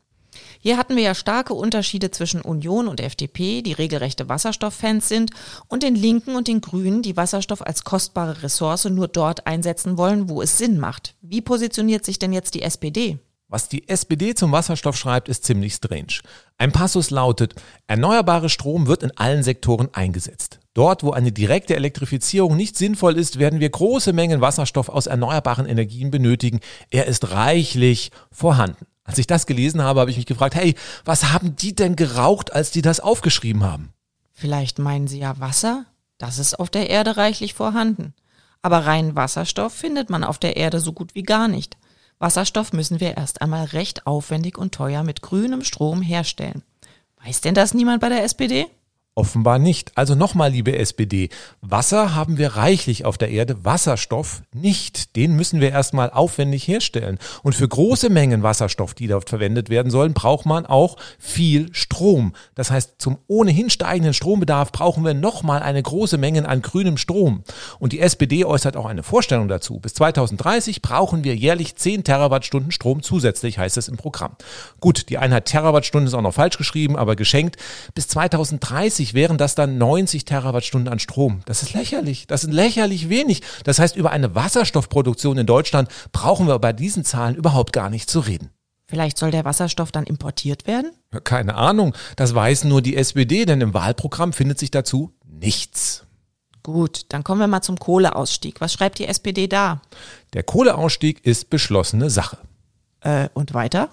Hier hatten wir ja starke Unterschiede zwischen Union und FDP, die regelrechte Wasserstofffans sind, und den Linken und den Grünen, die Wasserstoff als kostbare Ressource nur dort einsetzen wollen, wo es Sinn macht. Wie positioniert sich denn jetzt die SPD? Was die SPD zum Wasserstoff schreibt, ist ziemlich strange. Ein Passus lautet, erneuerbare Strom wird in allen Sektoren eingesetzt. Dort, wo eine direkte Elektrifizierung nicht sinnvoll ist, werden wir große Mengen Wasserstoff aus erneuerbaren Energien benötigen. Er ist reichlich vorhanden. Als ich das gelesen habe, habe ich mich gefragt, hey, was haben die denn geraucht, als die das aufgeschrieben haben? Vielleicht meinen sie ja Wasser? Das ist auf der Erde reichlich vorhanden. Aber rein Wasserstoff findet man auf der Erde so gut wie gar nicht. Wasserstoff müssen wir erst einmal recht aufwendig und teuer mit grünem Strom herstellen. Weiß denn das niemand bei der SPD? Offenbar nicht. Also nochmal, liebe SPD, Wasser haben wir reichlich auf der Erde, Wasserstoff nicht. Den müssen wir erstmal aufwendig herstellen. Und für große Mengen Wasserstoff, die dort verwendet werden sollen, braucht man auch viel Strom. Das heißt, zum ohnehin steigenden Strombedarf brauchen wir nochmal eine große Menge an grünem Strom. Und die SPD äußert auch eine Vorstellung dazu. Bis 2030 brauchen wir jährlich 10 Terawattstunden Strom zusätzlich, heißt es im Programm. Gut, die Einheit Terawattstunde ist auch noch falsch geschrieben, aber geschenkt. Bis 2030 2030 wären das dann 90 Terawattstunden an Strom. Das ist lächerlich. Das ist lächerlich wenig. Das heißt, über eine Wasserstoffproduktion in Deutschland brauchen wir bei diesen Zahlen überhaupt gar nicht zu reden. Vielleicht soll der Wasserstoff dann importiert werden? Keine Ahnung. Das weiß nur die SPD, denn im Wahlprogramm findet sich dazu nichts. Gut, dann kommen wir mal zum Kohleausstieg. Was schreibt die SPD da? Der Kohleausstieg ist beschlossene Sache. Äh, und weiter?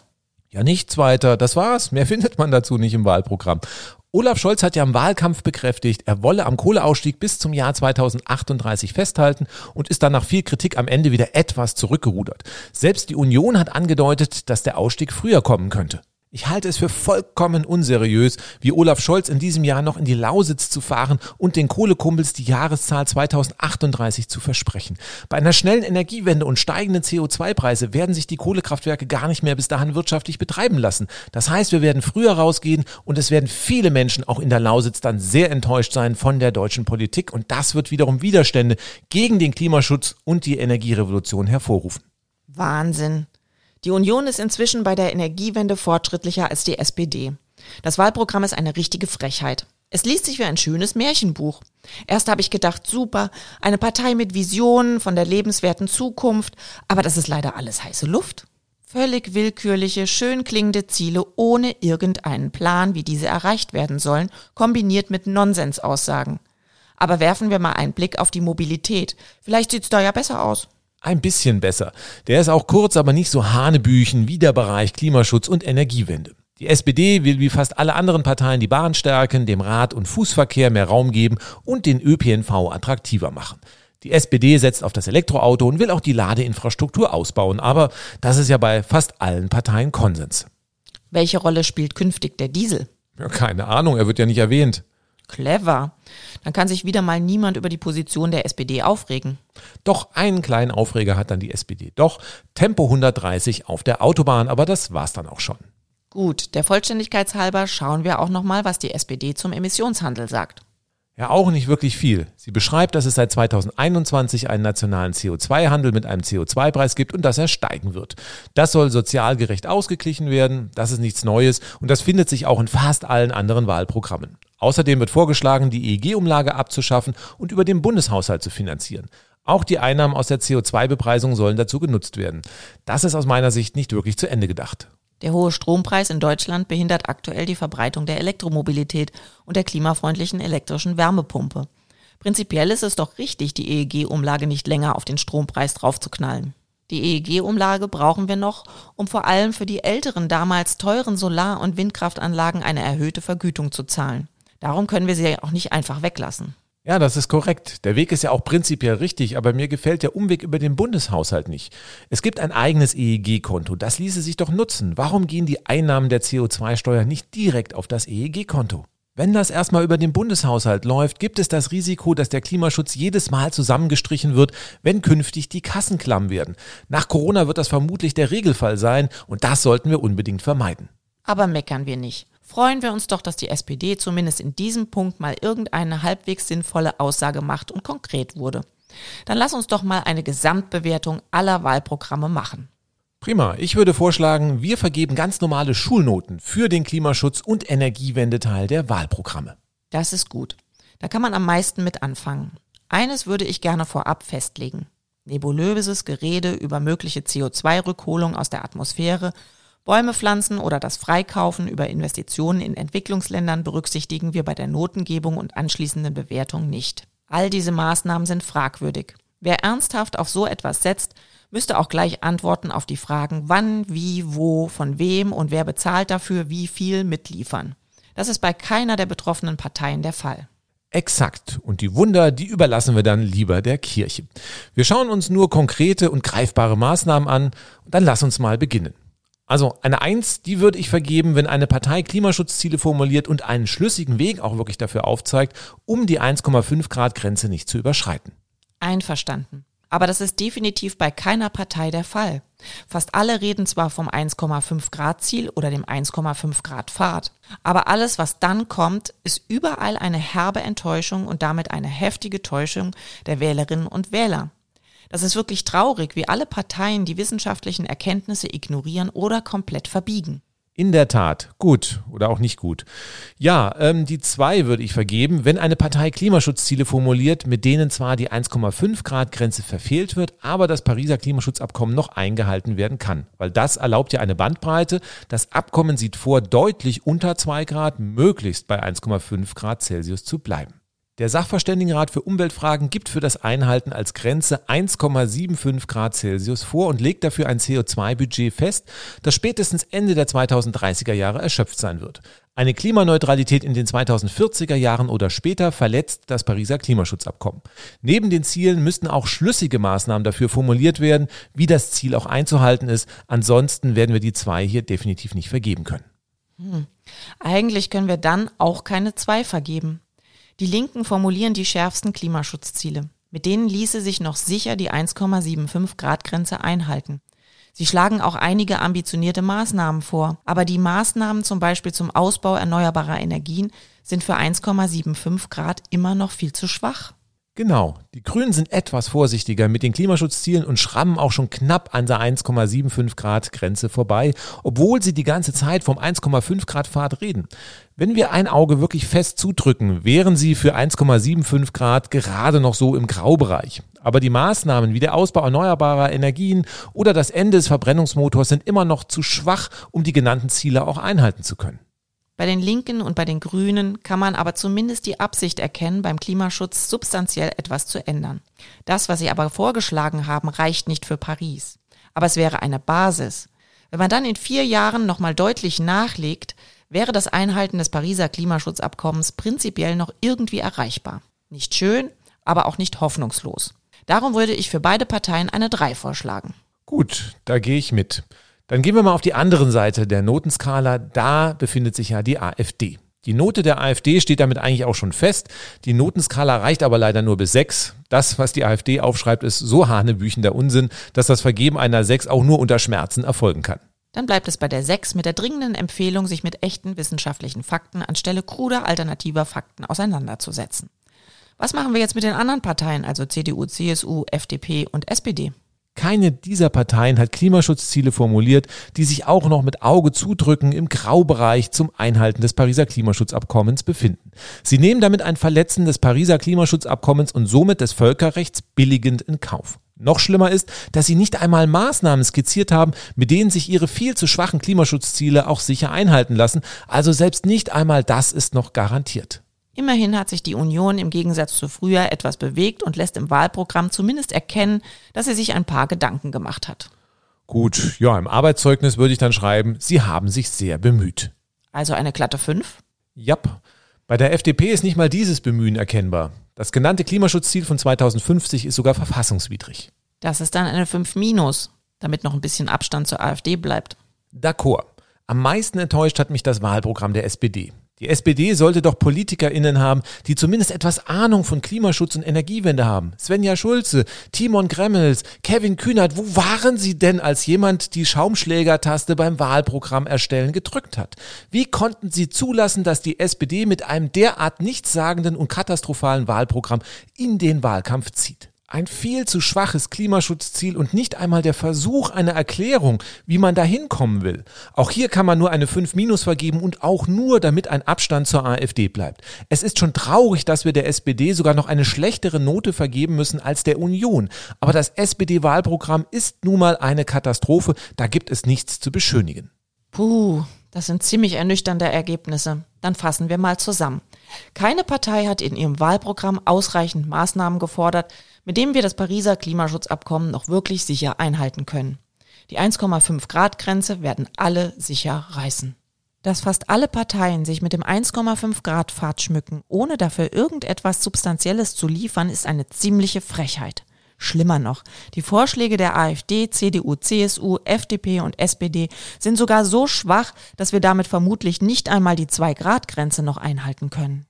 Ja, nichts weiter. Das war's. Mehr findet man dazu nicht im Wahlprogramm. Olaf Scholz hat ja im Wahlkampf bekräftigt, er wolle am Kohleausstieg bis zum Jahr 2038 festhalten und ist dann nach viel Kritik am Ende wieder etwas zurückgerudert. Selbst die Union hat angedeutet, dass der Ausstieg früher kommen könnte. Ich halte es für vollkommen unseriös, wie Olaf Scholz in diesem Jahr noch in die Lausitz zu fahren und den Kohlekumpels die Jahreszahl 2038 zu versprechen. Bei einer schnellen Energiewende und steigenden CO2-Preise werden sich die Kohlekraftwerke gar nicht mehr bis dahin wirtschaftlich betreiben lassen. Das heißt, wir werden früher rausgehen und es werden viele Menschen auch in der Lausitz dann sehr enttäuscht sein von der deutschen Politik und das wird wiederum Widerstände gegen den Klimaschutz und die Energierevolution hervorrufen. Wahnsinn. Die Union ist inzwischen bei der Energiewende fortschrittlicher als die SPD. Das Wahlprogramm ist eine richtige Frechheit. Es liest sich wie ein schönes Märchenbuch. Erst habe ich gedacht, super, eine Partei mit Visionen von der lebenswerten Zukunft, aber das ist leider alles heiße Luft. Völlig willkürliche, schön klingende Ziele ohne irgendeinen Plan, wie diese erreicht werden sollen, kombiniert mit Nonsensaussagen. Aber werfen wir mal einen Blick auf die Mobilität. Vielleicht sieht's da ja besser aus ein bisschen besser. Der ist auch kurz, aber nicht so hanebüchen wie der Bereich Klimaschutz und Energiewende. Die SPD will wie fast alle anderen Parteien die Bahn stärken, dem Rad- und Fußverkehr mehr Raum geben und den ÖPNV attraktiver machen. Die SPD setzt auf das Elektroauto und will auch die Ladeinfrastruktur ausbauen, aber das ist ja bei fast allen Parteien Konsens. Welche Rolle spielt künftig der Diesel? Ja, keine Ahnung, er wird ja nicht erwähnt. Clever. Dann kann sich wieder mal niemand über die Position der SPD aufregen. Doch einen kleinen Aufreger hat dann die SPD. Doch Tempo 130 auf der Autobahn, aber das war's dann auch schon. Gut, der Vollständigkeit halber schauen wir auch nochmal, was die SPD zum Emissionshandel sagt. Ja, auch nicht wirklich viel. Sie beschreibt, dass es seit 2021 einen nationalen CO2-Handel mit einem CO2-Preis gibt und dass er steigen wird. Das soll sozial gerecht ausgeglichen werden, das ist nichts Neues und das findet sich auch in fast allen anderen Wahlprogrammen. Außerdem wird vorgeschlagen, die EEG-Umlage abzuschaffen und über den Bundeshaushalt zu finanzieren. Auch die Einnahmen aus der CO2-Bepreisung sollen dazu genutzt werden. Das ist aus meiner Sicht nicht wirklich zu Ende gedacht. Der hohe Strompreis in Deutschland behindert aktuell die Verbreitung der Elektromobilität und der klimafreundlichen elektrischen Wärmepumpe. Prinzipiell ist es doch richtig, die EEG-Umlage nicht länger auf den Strompreis draufzuknallen. Die EEG-Umlage brauchen wir noch, um vor allem für die älteren, damals teuren Solar- und Windkraftanlagen eine erhöhte Vergütung zu zahlen. Darum können wir sie auch nicht einfach weglassen. Ja, das ist korrekt. Der Weg ist ja auch prinzipiell richtig, aber mir gefällt der Umweg über den Bundeshaushalt nicht. Es gibt ein eigenes EEG-Konto, das ließe sich doch nutzen. Warum gehen die Einnahmen der CO2-Steuer nicht direkt auf das EEG-Konto? Wenn das erstmal über den Bundeshaushalt läuft, gibt es das Risiko, dass der Klimaschutz jedes Mal zusammengestrichen wird, wenn künftig die Kassen klamm werden. Nach Corona wird das vermutlich der Regelfall sein und das sollten wir unbedingt vermeiden. Aber meckern wir nicht freuen wir uns doch, dass die SPD zumindest in diesem Punkt mal irgendeine halbwegs sinnvolle Aussage macht und konkret wurde. Dann lass uns doch mal eine Gesamtbewertung aller Wahlprogramme machen. Prima. Ich würde vorschlagen, wir vergeben ganz normale Schulnoten für den Klimaschutz und Energiewendeteil der Wahlprogramme. Das ist gut. Da kann man am meisten mit anfangen. Eines würde ich gerne vorab festlegen. Nebulöses Gerede über mögliche CO2-Rückholung aus der Atmosphäre Bäume pflanzen oder das Freikaufen über Investitionen in Entwicklungsländern berücksichtigen wir bei der Notengebung und anschließenden Bewertung nicht. All diese Maßnahmen sind fragwürdig. Wer ernsthaft auf so etwas setzt, müsste auch gleich Antworten auf die Fragen wann, wie, wo, von wem und wer bezahlt dafür wie viel mitliefern. Das ist bei keiner der betroffenen Parteien der Fall. Exakt. Und die Wunder, die überlassen wir dann lieber der Kirche. Wir schauen uns nur konkrete und greifbare Maßnahmen an. Und dann lass uns mal beginnen. Also eine Eins, die würde ich vergeben, wenn eine Partei Klimaschutzziele formuliert und einen schlüssigen Weg auch wirklich dafür aufzeigt, um die 1,5 Grad Grenze nicht zu überschreiten. Einverstanden. Aber das ist definitiv bei keiner Partei der Fall. Fast alle reden zwar vom 1,5 Grad Ziel oder dem 1,5 Grad Pfad, aber alles, was dann kommt, ist überall eine herbe Enttäuschung und damit eine heftige Täuschung der Wählerinnen und Wähler. Das ist wirklich traurig, wie alle Parteien die wissenschaftlichen Erkenntnisse ignorieren oder komplett verbiegen. In der Tat, gut oder auch nicht gut. Ja, ähm, die zwei würde ich vergeben, wenn eine Partei Klimaschutzziele formuliert, mit denen zwar die 1,5 Grad Grenze verfehlt wird, aber das Pariser Klimaschutzabkommen noch eingehalten werden kann. Weil das erlaubt ja eine Bandbreite. Das Abkommen sieht vor, deutlich unter 2 Grad, möglichst bei 1,5 Grad Celsius zu bleiben. Der Sachverständigenrat für Umweltfragen gibt für das Einhalten als Grenze 1,75 Grad Celsius vor und legt dafür ein CO2-Budget fest, das spätestens Ende der 2030er Jahre erschöpft sein wird. Eine Klimaneutralität in den 2040er Jahren oder später verletzt das Pariser Klimaschutzabkommen. Neben den Zielen müssten auch schlüssige Maßnahmen dafür formuliert werden, wie das Ziel auch einzuhalten ist. Ansonsten werden wir die zwei hier definitiv nicht vergeben können. Hm. Eigentlich können wir dann auch keine zwei vergeben. Die Linken formulieren die schärfsten Klimaschutzziele. Mit denen ließe sich noch sicher die 1,75 Grad Grenze einhalten. Sie schlagen auch einige ambitionierte Maßnahmen vor, aber die Maßnahmen zum Beispiel zum Ausbau erneuerbarer Energien sind für 1,75 Grad immer noch viel zu schwach. Genau. Die Grünen sind etwas vorsichtiger mit den Klimaschutzzielen und schrammen auch schon knapp an der 1,75 Grad Grenze vorbei, obwohl sie die ganze Zeit vom 1,5 Grad Pfad reden. Wenn wir ein Auge wirklich fest zudrücken, wären sie für 1,75 Grad gerade noch so im Graubereich. Aber die Maßnahmen wie der Ausbau erneuerbarer Energien oder das Ende des Verbrennungsmotors sind immer noch zu schwach, um die genannten Ziele auch einhalten zu können. Bei den Linken und bei den Grünen kann man aber zumindest die Absicht erkennen, beim Klimaschutz substanziell etwas zu ändern. Das, was sie aber vorgeschlagen haben, reicht nicht für Paris. Aber es wäre eine Basis. Wenn man dann in vier Jahren nochmal deutlich nachlegt, wäre das Einhalten des Pariser Klimaschutzabkommens prinzipiell noch irgendwie erreichbar. Nicht schön, aber auch nicht hoffnungslos. Darum würde ich für beide Parteien eine 3 vorschlagen. Gut, da gehe ich mit. Dann gehen wir mal auf die andere Seite der Notenskala. Da befindet sich ja die AfD. Die Note der AfD steht damit eigentlich auch schon fest. Die Notenskala reicht aber leider nur bis sechs. Das, was die AfD aufschreibt, ist so hanebüchender Unsinn, dass das Vergeben einer sechs auch nur unter Schmerzen erfolgen kann. Dann bleibt es bei der sechs mit der dringenden Empfehlung, sich mit echten wissenschaftlichen Fakten anstelle kruder alternativer Fakten auseinanderzusetzen. Was machen wir jetzt mit den anderen Parteien, also CDU, CSU, FDP und SPD? Keine dieser Parteien hat Klimaschutzziele formuliert, die sich auch noch mit Auge zudrücken im Graubereich zum Einhalten des Pariser Klimaschutzabkommens befinden. Sie nehmen damit ein Verletzen des Pariser Klimaschutzabkommens und somit des Völkerrechts billigend in Kauf. Noch schlimmer ist, dass sie nicht einmal Maßnahmen skizziert haben, mit denen sich ihre viel zu schwachen Klimaschutzziele auch sicher einhalten lassen. Also selbst nicht einmal das ist noch garantiert. Immerhin hat sich die Union im Gegensatz zu früher etwas bewegt und lässt im Wahlprogramm zumindest erkennen, dass sie sich ein paar Gedanken gemacht hat. Gut, ja, im Arbeitszeugnis würde ich dann schreiben, Sie haben sich sehr bemüht. Also eine glatte 5? Jap. Bei der FDP ist nicht mal dieses Bemühen erkennbar. Das genannte Klimaschutzziel von 2050 ist sogar verfassungswidrig. Das ist dann eine 5 minus, damit noch ein bisschen Abstand zur AfD bleibt. D'accord. Am meisten enttäuscht hat mich das Wahlprogramm der SPD. Die SPD sollte doch PolitikerInnen haben, die zumindest etwas Ahnung von Klimaschutz und Energiewende haben. Svenja Schulze, Timon Gremmels, Kevin Kühnert, wo waren sie denn, als jemand die Schaumschlägertaste beim Wahlprogramm erstellen gedrückt hat? Wie konnten sie zulassen, dass die SPD mit einem derart nichtssagenden und katastrophalen Wahlprogramm in den Wahlkampf zieht? Ein viel zu schwaches Klimaschutzziel und nicht einmal der Versuch einer Erklärung, wie man da hinkommen will. Auch hier kann man nur eine 5 minus vergeben und auch nur, damit ein Abstand zur AfD bleibt. Es ist schon traurig, dass wir der SPD sogar noch eine schlechtere Note vergeben müssen als der Union. Aber das SPD-Wahlprogramm ist nun mal eine Katastrophe, da gibt es nichts zu beschönigen. Puh, das sind ziemlich ernüchternde Ergebnisse. Dann fassen wir mal zusammen. Keine Partei hat in ihrem Wahlprogramm ausreichend Maßnahmen gefordert, mit dem wir das Pariser Klimaschutzabkommen noch wirklich sicher einhalten können. Die 1,5 Grad Grenze werden alle sicher reißen. Dass fast alle Parteien sich mit dem 1,5 Grad Pfad schmücken, ohne dafür irgendetwas Substanzielles zu liefern, ist eine ziemliche Frechheit. Schlimmer noch, die Vorschläge der AfD, CDU, CSU, FDP und SPD sind sogar so schwach, dass wir damit vermutlich nicht einmal die 2-Grad-Grenze noch einhalten können.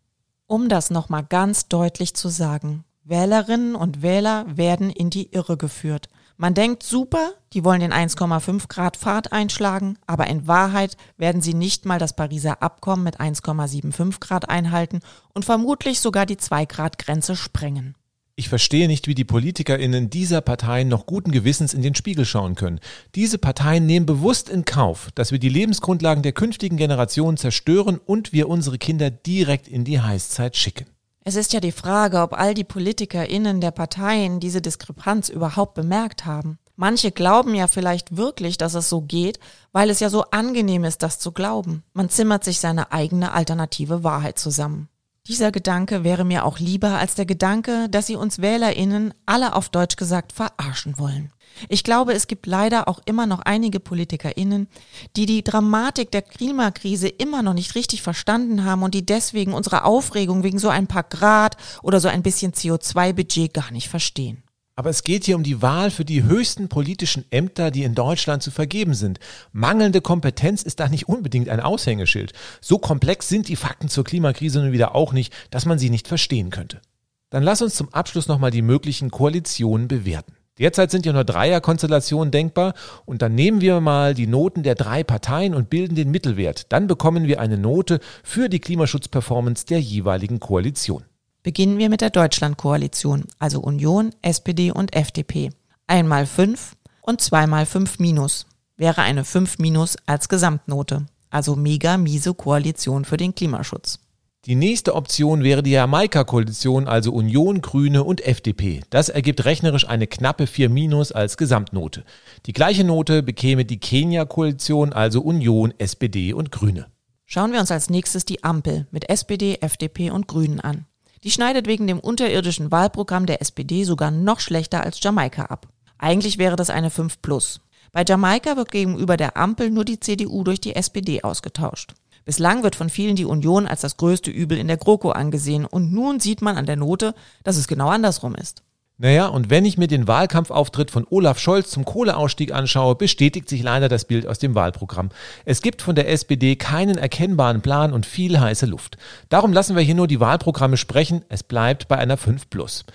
Um das nochmal ganz deutlich zu sagen, Wählerinnen und Wähler werden in die Irre geführt. Man denkt super, die wollen den 1,5 Grad Pfad einschlagen, aber in Wahrheit werden sie nicht mal das Pariser Abkommen mit 1,75 Grad einhalten und vermutlich sogar die 2 Grad Grenze sprengen. Ich verstehe nicht, wie die PolitikerInnen dieser Parteien noch guten Gewissens in den Spiegel schauen können. Diese Parteien nehmen bewusst in Kauf, dass wir die Lebensgrundlagen der künftigen Generationen zerstören und wir unsere Kinder direkt in die Heißzeit schicken. Es ist ja die Frage, ob all die PolitikerInnen der Parteien diese Diskrepanz überhaupt bemerkt haben. Manche glauben ja vielleicht wirklich, dass es so geht, weil es ja so angenehm ist, das zu glauben. Man zimmert sich seine eigene alternative Wahrheit zusammen. Dieser Gedanke wäre mir auch lieber als der Gedanke, dass sie uns Wählerinnen alle auf Deutsch gesagt verarschen wollen. Ich glaube, es gibt leider auch immer noch einige Politikerinnen, die die Dramatik der Klimakrise immer noch nicht richtig verstanden haben und die deswegen unsere Aufregung wegen so ein paar Grad oder so ein bisschen CO2-Budget gar nicht verstehen. Aber es geht hier um die Wahl für die höchsten politischen Ämter, die in Deutschland zu vergeben sind. Mangelnde Kompetenz ist da nicht unbedingt ein Aushängeschild. So komplex sind die Fakten zur Klimakrise nun wieder auch nicht, dass man sie nicht verstehen könnte. Dann lass uns zum Abschluss nochmal die möglichen Koalitionen bewerten. Derzeit sind ja nur Dreierkonstellationen denkbar und dann nehmen wir mal die Noten der drei Parteien und bilden den Mittelwert. Dann bekommen wir eine Note für die Klimaschutzperformance der jeweiligen Koalition. Beginnen wir mit der Deutschlandkoalition, also Union, SPD und FDP. Einmal fünf und zweimal fünf minus wäre eine fünf minus als Gesamtnote, also mega miese Koalition für den Klimaschutz. Die nächste Option wäre die Jamaika-Koalition, also Union, Grüne und FDP. Das ergibt rechnerisch eine knappe 4 minus als Gesamtnote. Die gleiche Note bekäme die Kenia-Koalition, also Union, SPD und Grüne. Schauen wir uns als nächstes die Ampel mit SPD, FDP und Grünen an. Die schneidet wegen dem unterirdischen Wahlprogramm der SPD sogar noch schlechter als Jamaika ab. Eigentlich wäre das eine 5 plus. Bei Jamaika wird gegenüber der Ampel nur die CDU durch die SPD ausgetauscht. Bislang wird von vielen die Union als das größte Übel in der GroKo angesehen und nun sieht man an der Note, dass es genau andersrum ist. Naja, und wenn ich mir den Wahlkampfauftritt von Olaf Scholz zum Kohleausstieg anschaue, bestätigt sich leider das Bild aus dem Wahlprogramm. Es gibt von der SPD keinen erkennbaren Plan und viel heiße Luft. Darum lassen wir hier nur die Wahlprogramme sprechen. Es bleibt bei einer 5 plus.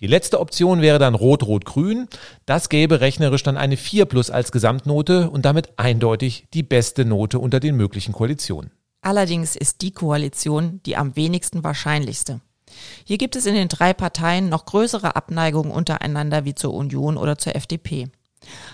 Die letzte Option wäre dann Rot-Rot-Grün. Das gäbe rechnerisch dann eine 4 plus als Gesamtnote und damit eindeutig die beste Note unter den möglichen Koalitionen. Allerdings ist die Koalition die am wenigsten wahrscheinlichste. Hier gibt es in den drei Parteien noch größere Abneigungen untereinander wie zur Union oder zur FDP.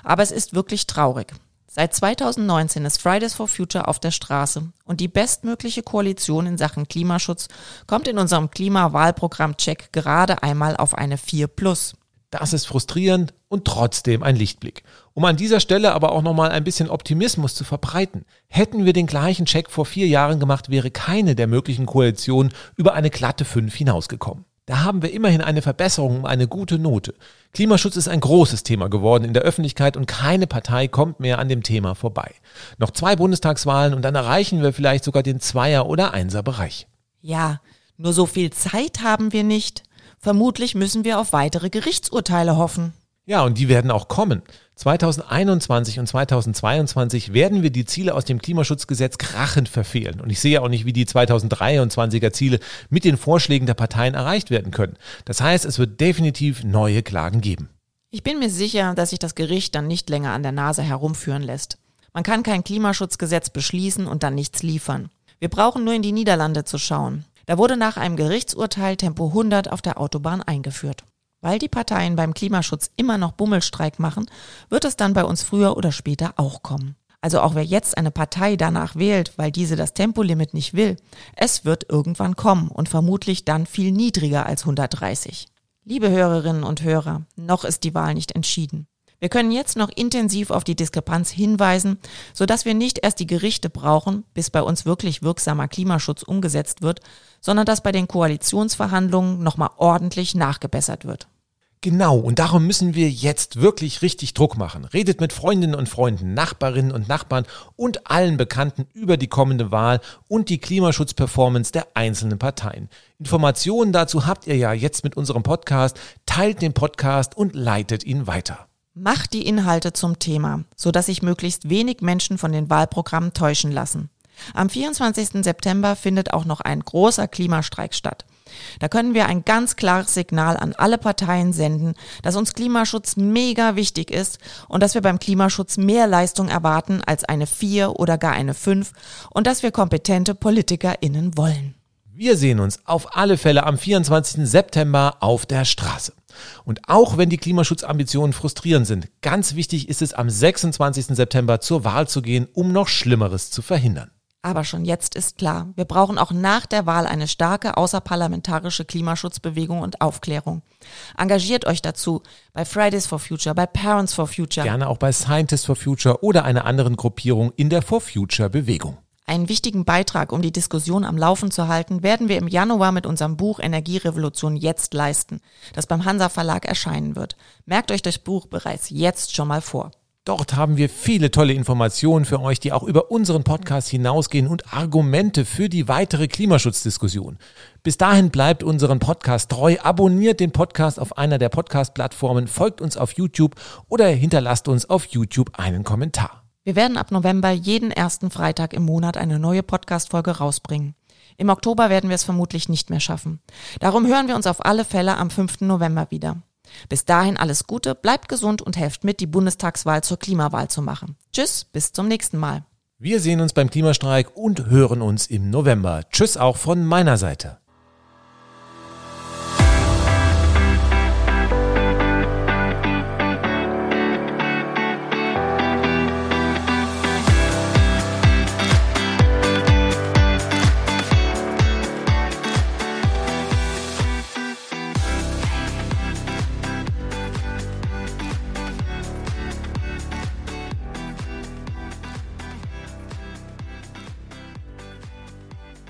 Aber es ist wirklich traurig. Seit 2019 ist Fridays for Future auf der Straße und die bestmögliche Koalition in Sachen Klimaschutz kommt in unserem Klimawahlprogramm-Check gerade einmal auf eine 4 plus. Das ist frustrierend und trotzdem ein Lichtblick. Um an dieser Stelle aber auch nochmal ein bisschen Optimismus zu verbreiten. Hätten wir den gleichen Check vor vier Jahren gemacht, wäre keine der möglichen Koalitionen über eine glatte 5 hinausgekommen. Da haben wir immerhin eine Verbesserung um eine gute Note. Klimaschutz ist ein großes Thema geworden in der Öffentlichkeit und keine Partei kommt mehr an dem Thema vorbei. Noch zwei Bundestagswahlen und dann erreichen wir vielleicht sogar den Zweier- oder Einser-Bereich. Ja, nur so viel Zeit haben wir nicht. Vermutlich müssen wir auf weitere Gerichtsurteile hoffen. Ja, und die werden auch kommen. 2021 und 2022 werden wir die Ziele aus dem Klimaschutzgesetz krachend verfehlen. Und ich sehe auch nicht, wie die 2023er Ziele mit den Vorschlägen der Parteien erreicht werden können. Das heißt, es wird definitiv neue Klagen geben. Ich bin mir sicher, dass sich das Gericht dann nicht länger an der Nase herumführen lässt. Man kann kein Klimaschutzgesetz beschließen und dann nichts liefern. Wir brauchen nur in die Niederlande zu schauen. Da wurde nach einem Gerichtsurteil Tempo 100 auf der Autobahn eingeführt. Weil die Parteien beim Klimaschutz immer noch Bummelstreik machen, wird es dann bei uns früher oder später auch kommen. Also auch wer jetzt eine Partei danach wählt, weil diese das Tempolimit nicht will, es wird irgendwann kommen und vermutlich dann viel niedriger als 130. Liebe Hörerinnen und Hörer, noch ist die Wahl nicht entschieden. Wir können jetzt noch intensiv auf die Diskrepanz hinweisen, sodass wir nicht erst die Gerichte brauchen, bis bei uns wirklich wirksamer Klimaschutz umgesetzt wird, sondern dass bei den Koalitionsverhandlungen nochmal ordentlich nachgebessert wird. Genau, und darum müssen wir jetzt wirklich richtig Druck machen. Redet mit Freundinnen und Freunden, Nachbarinnen und Nachbarn und allen Bekannten über die kommende Wahl und die Klimaschutzperformance der einzelnen Parteien. Informationen dazu habt ihr ja jetzt mit unserem Podcast. Teilt den Podcast und leitet ihn weiter. Macht die Inhalte zum Thema, sodass sich möglichst wenig Menschen von den Wahlprogrammen täuschen lassen. Am 24. September findet auch noch ein großer Klimastreik statt. Da können wir ein ganz klares Signal an alle Parteien senden, dass uns Klimaschutz mega wichtig ist und dass wir beim Klimaschutz mehr Leistung erwarten als eine 4 oder gar eine 5 und dass wir kompetente PolitikerInnen wollen. Wir sehen uns auf alle Fälle am 24. September auf der Straße. Und auch wenn die Klimaschutzambitionen frustrierend sind, ganz wichtig ist es am 26. September zur Wahl zu gehen, um noch Schlimmeres zu verhindern. Aber schon jetzt ist klar, wir brauchen auch nach der Wahl eine starke außerparlamentarische Klimaschutzbewegung und Aufklärung. Engagiert euch dazu bei Fridays for Future, bei Parents for Future. Gerne auch bei Scientists for Future oder einer anderen Gruppierung in der For Future Bewegung. Einen wichtigen Beitrag, um die Diskussion am Laufen zu halten, werden wir im Januar mit unserem Buch Energierevolution jetzt leisten, das beim Hansa Verlag erscheinen wird. Merkt euch das Buch bereits jetzt schon mal vor. Dort haben wir viele tolle Informationen für euch, die auch über unseren Podcast hinausgehen und Argumente für die weitere Klimaschutzdiskussion. Bis dahin bleibt unseren Podcast treu, abonniert den Podcast auf einer der Podcast-Plattformen, folgt uns auf YouTube oder hinterlasst uns auf YouTube einen Kommentar. Wir werden ab November jeden ersten Freitag im Monat eine neue Podcast-Folge rausbringen. Im Oktober werden wir es vermutlich nicht mehr schaffen. Darum hören wir uns auf alle Fälle am 5. November wieder. Bis dahin alles Gute, bleibt gesund und helft mit, die Bundestagswahl zur Klimawahl zu machen. Tschüss, bis zum nächsten Mal. Wir sehen uns beim Klimastreik und hören uns im November. Tschüss auch von meiner Seite.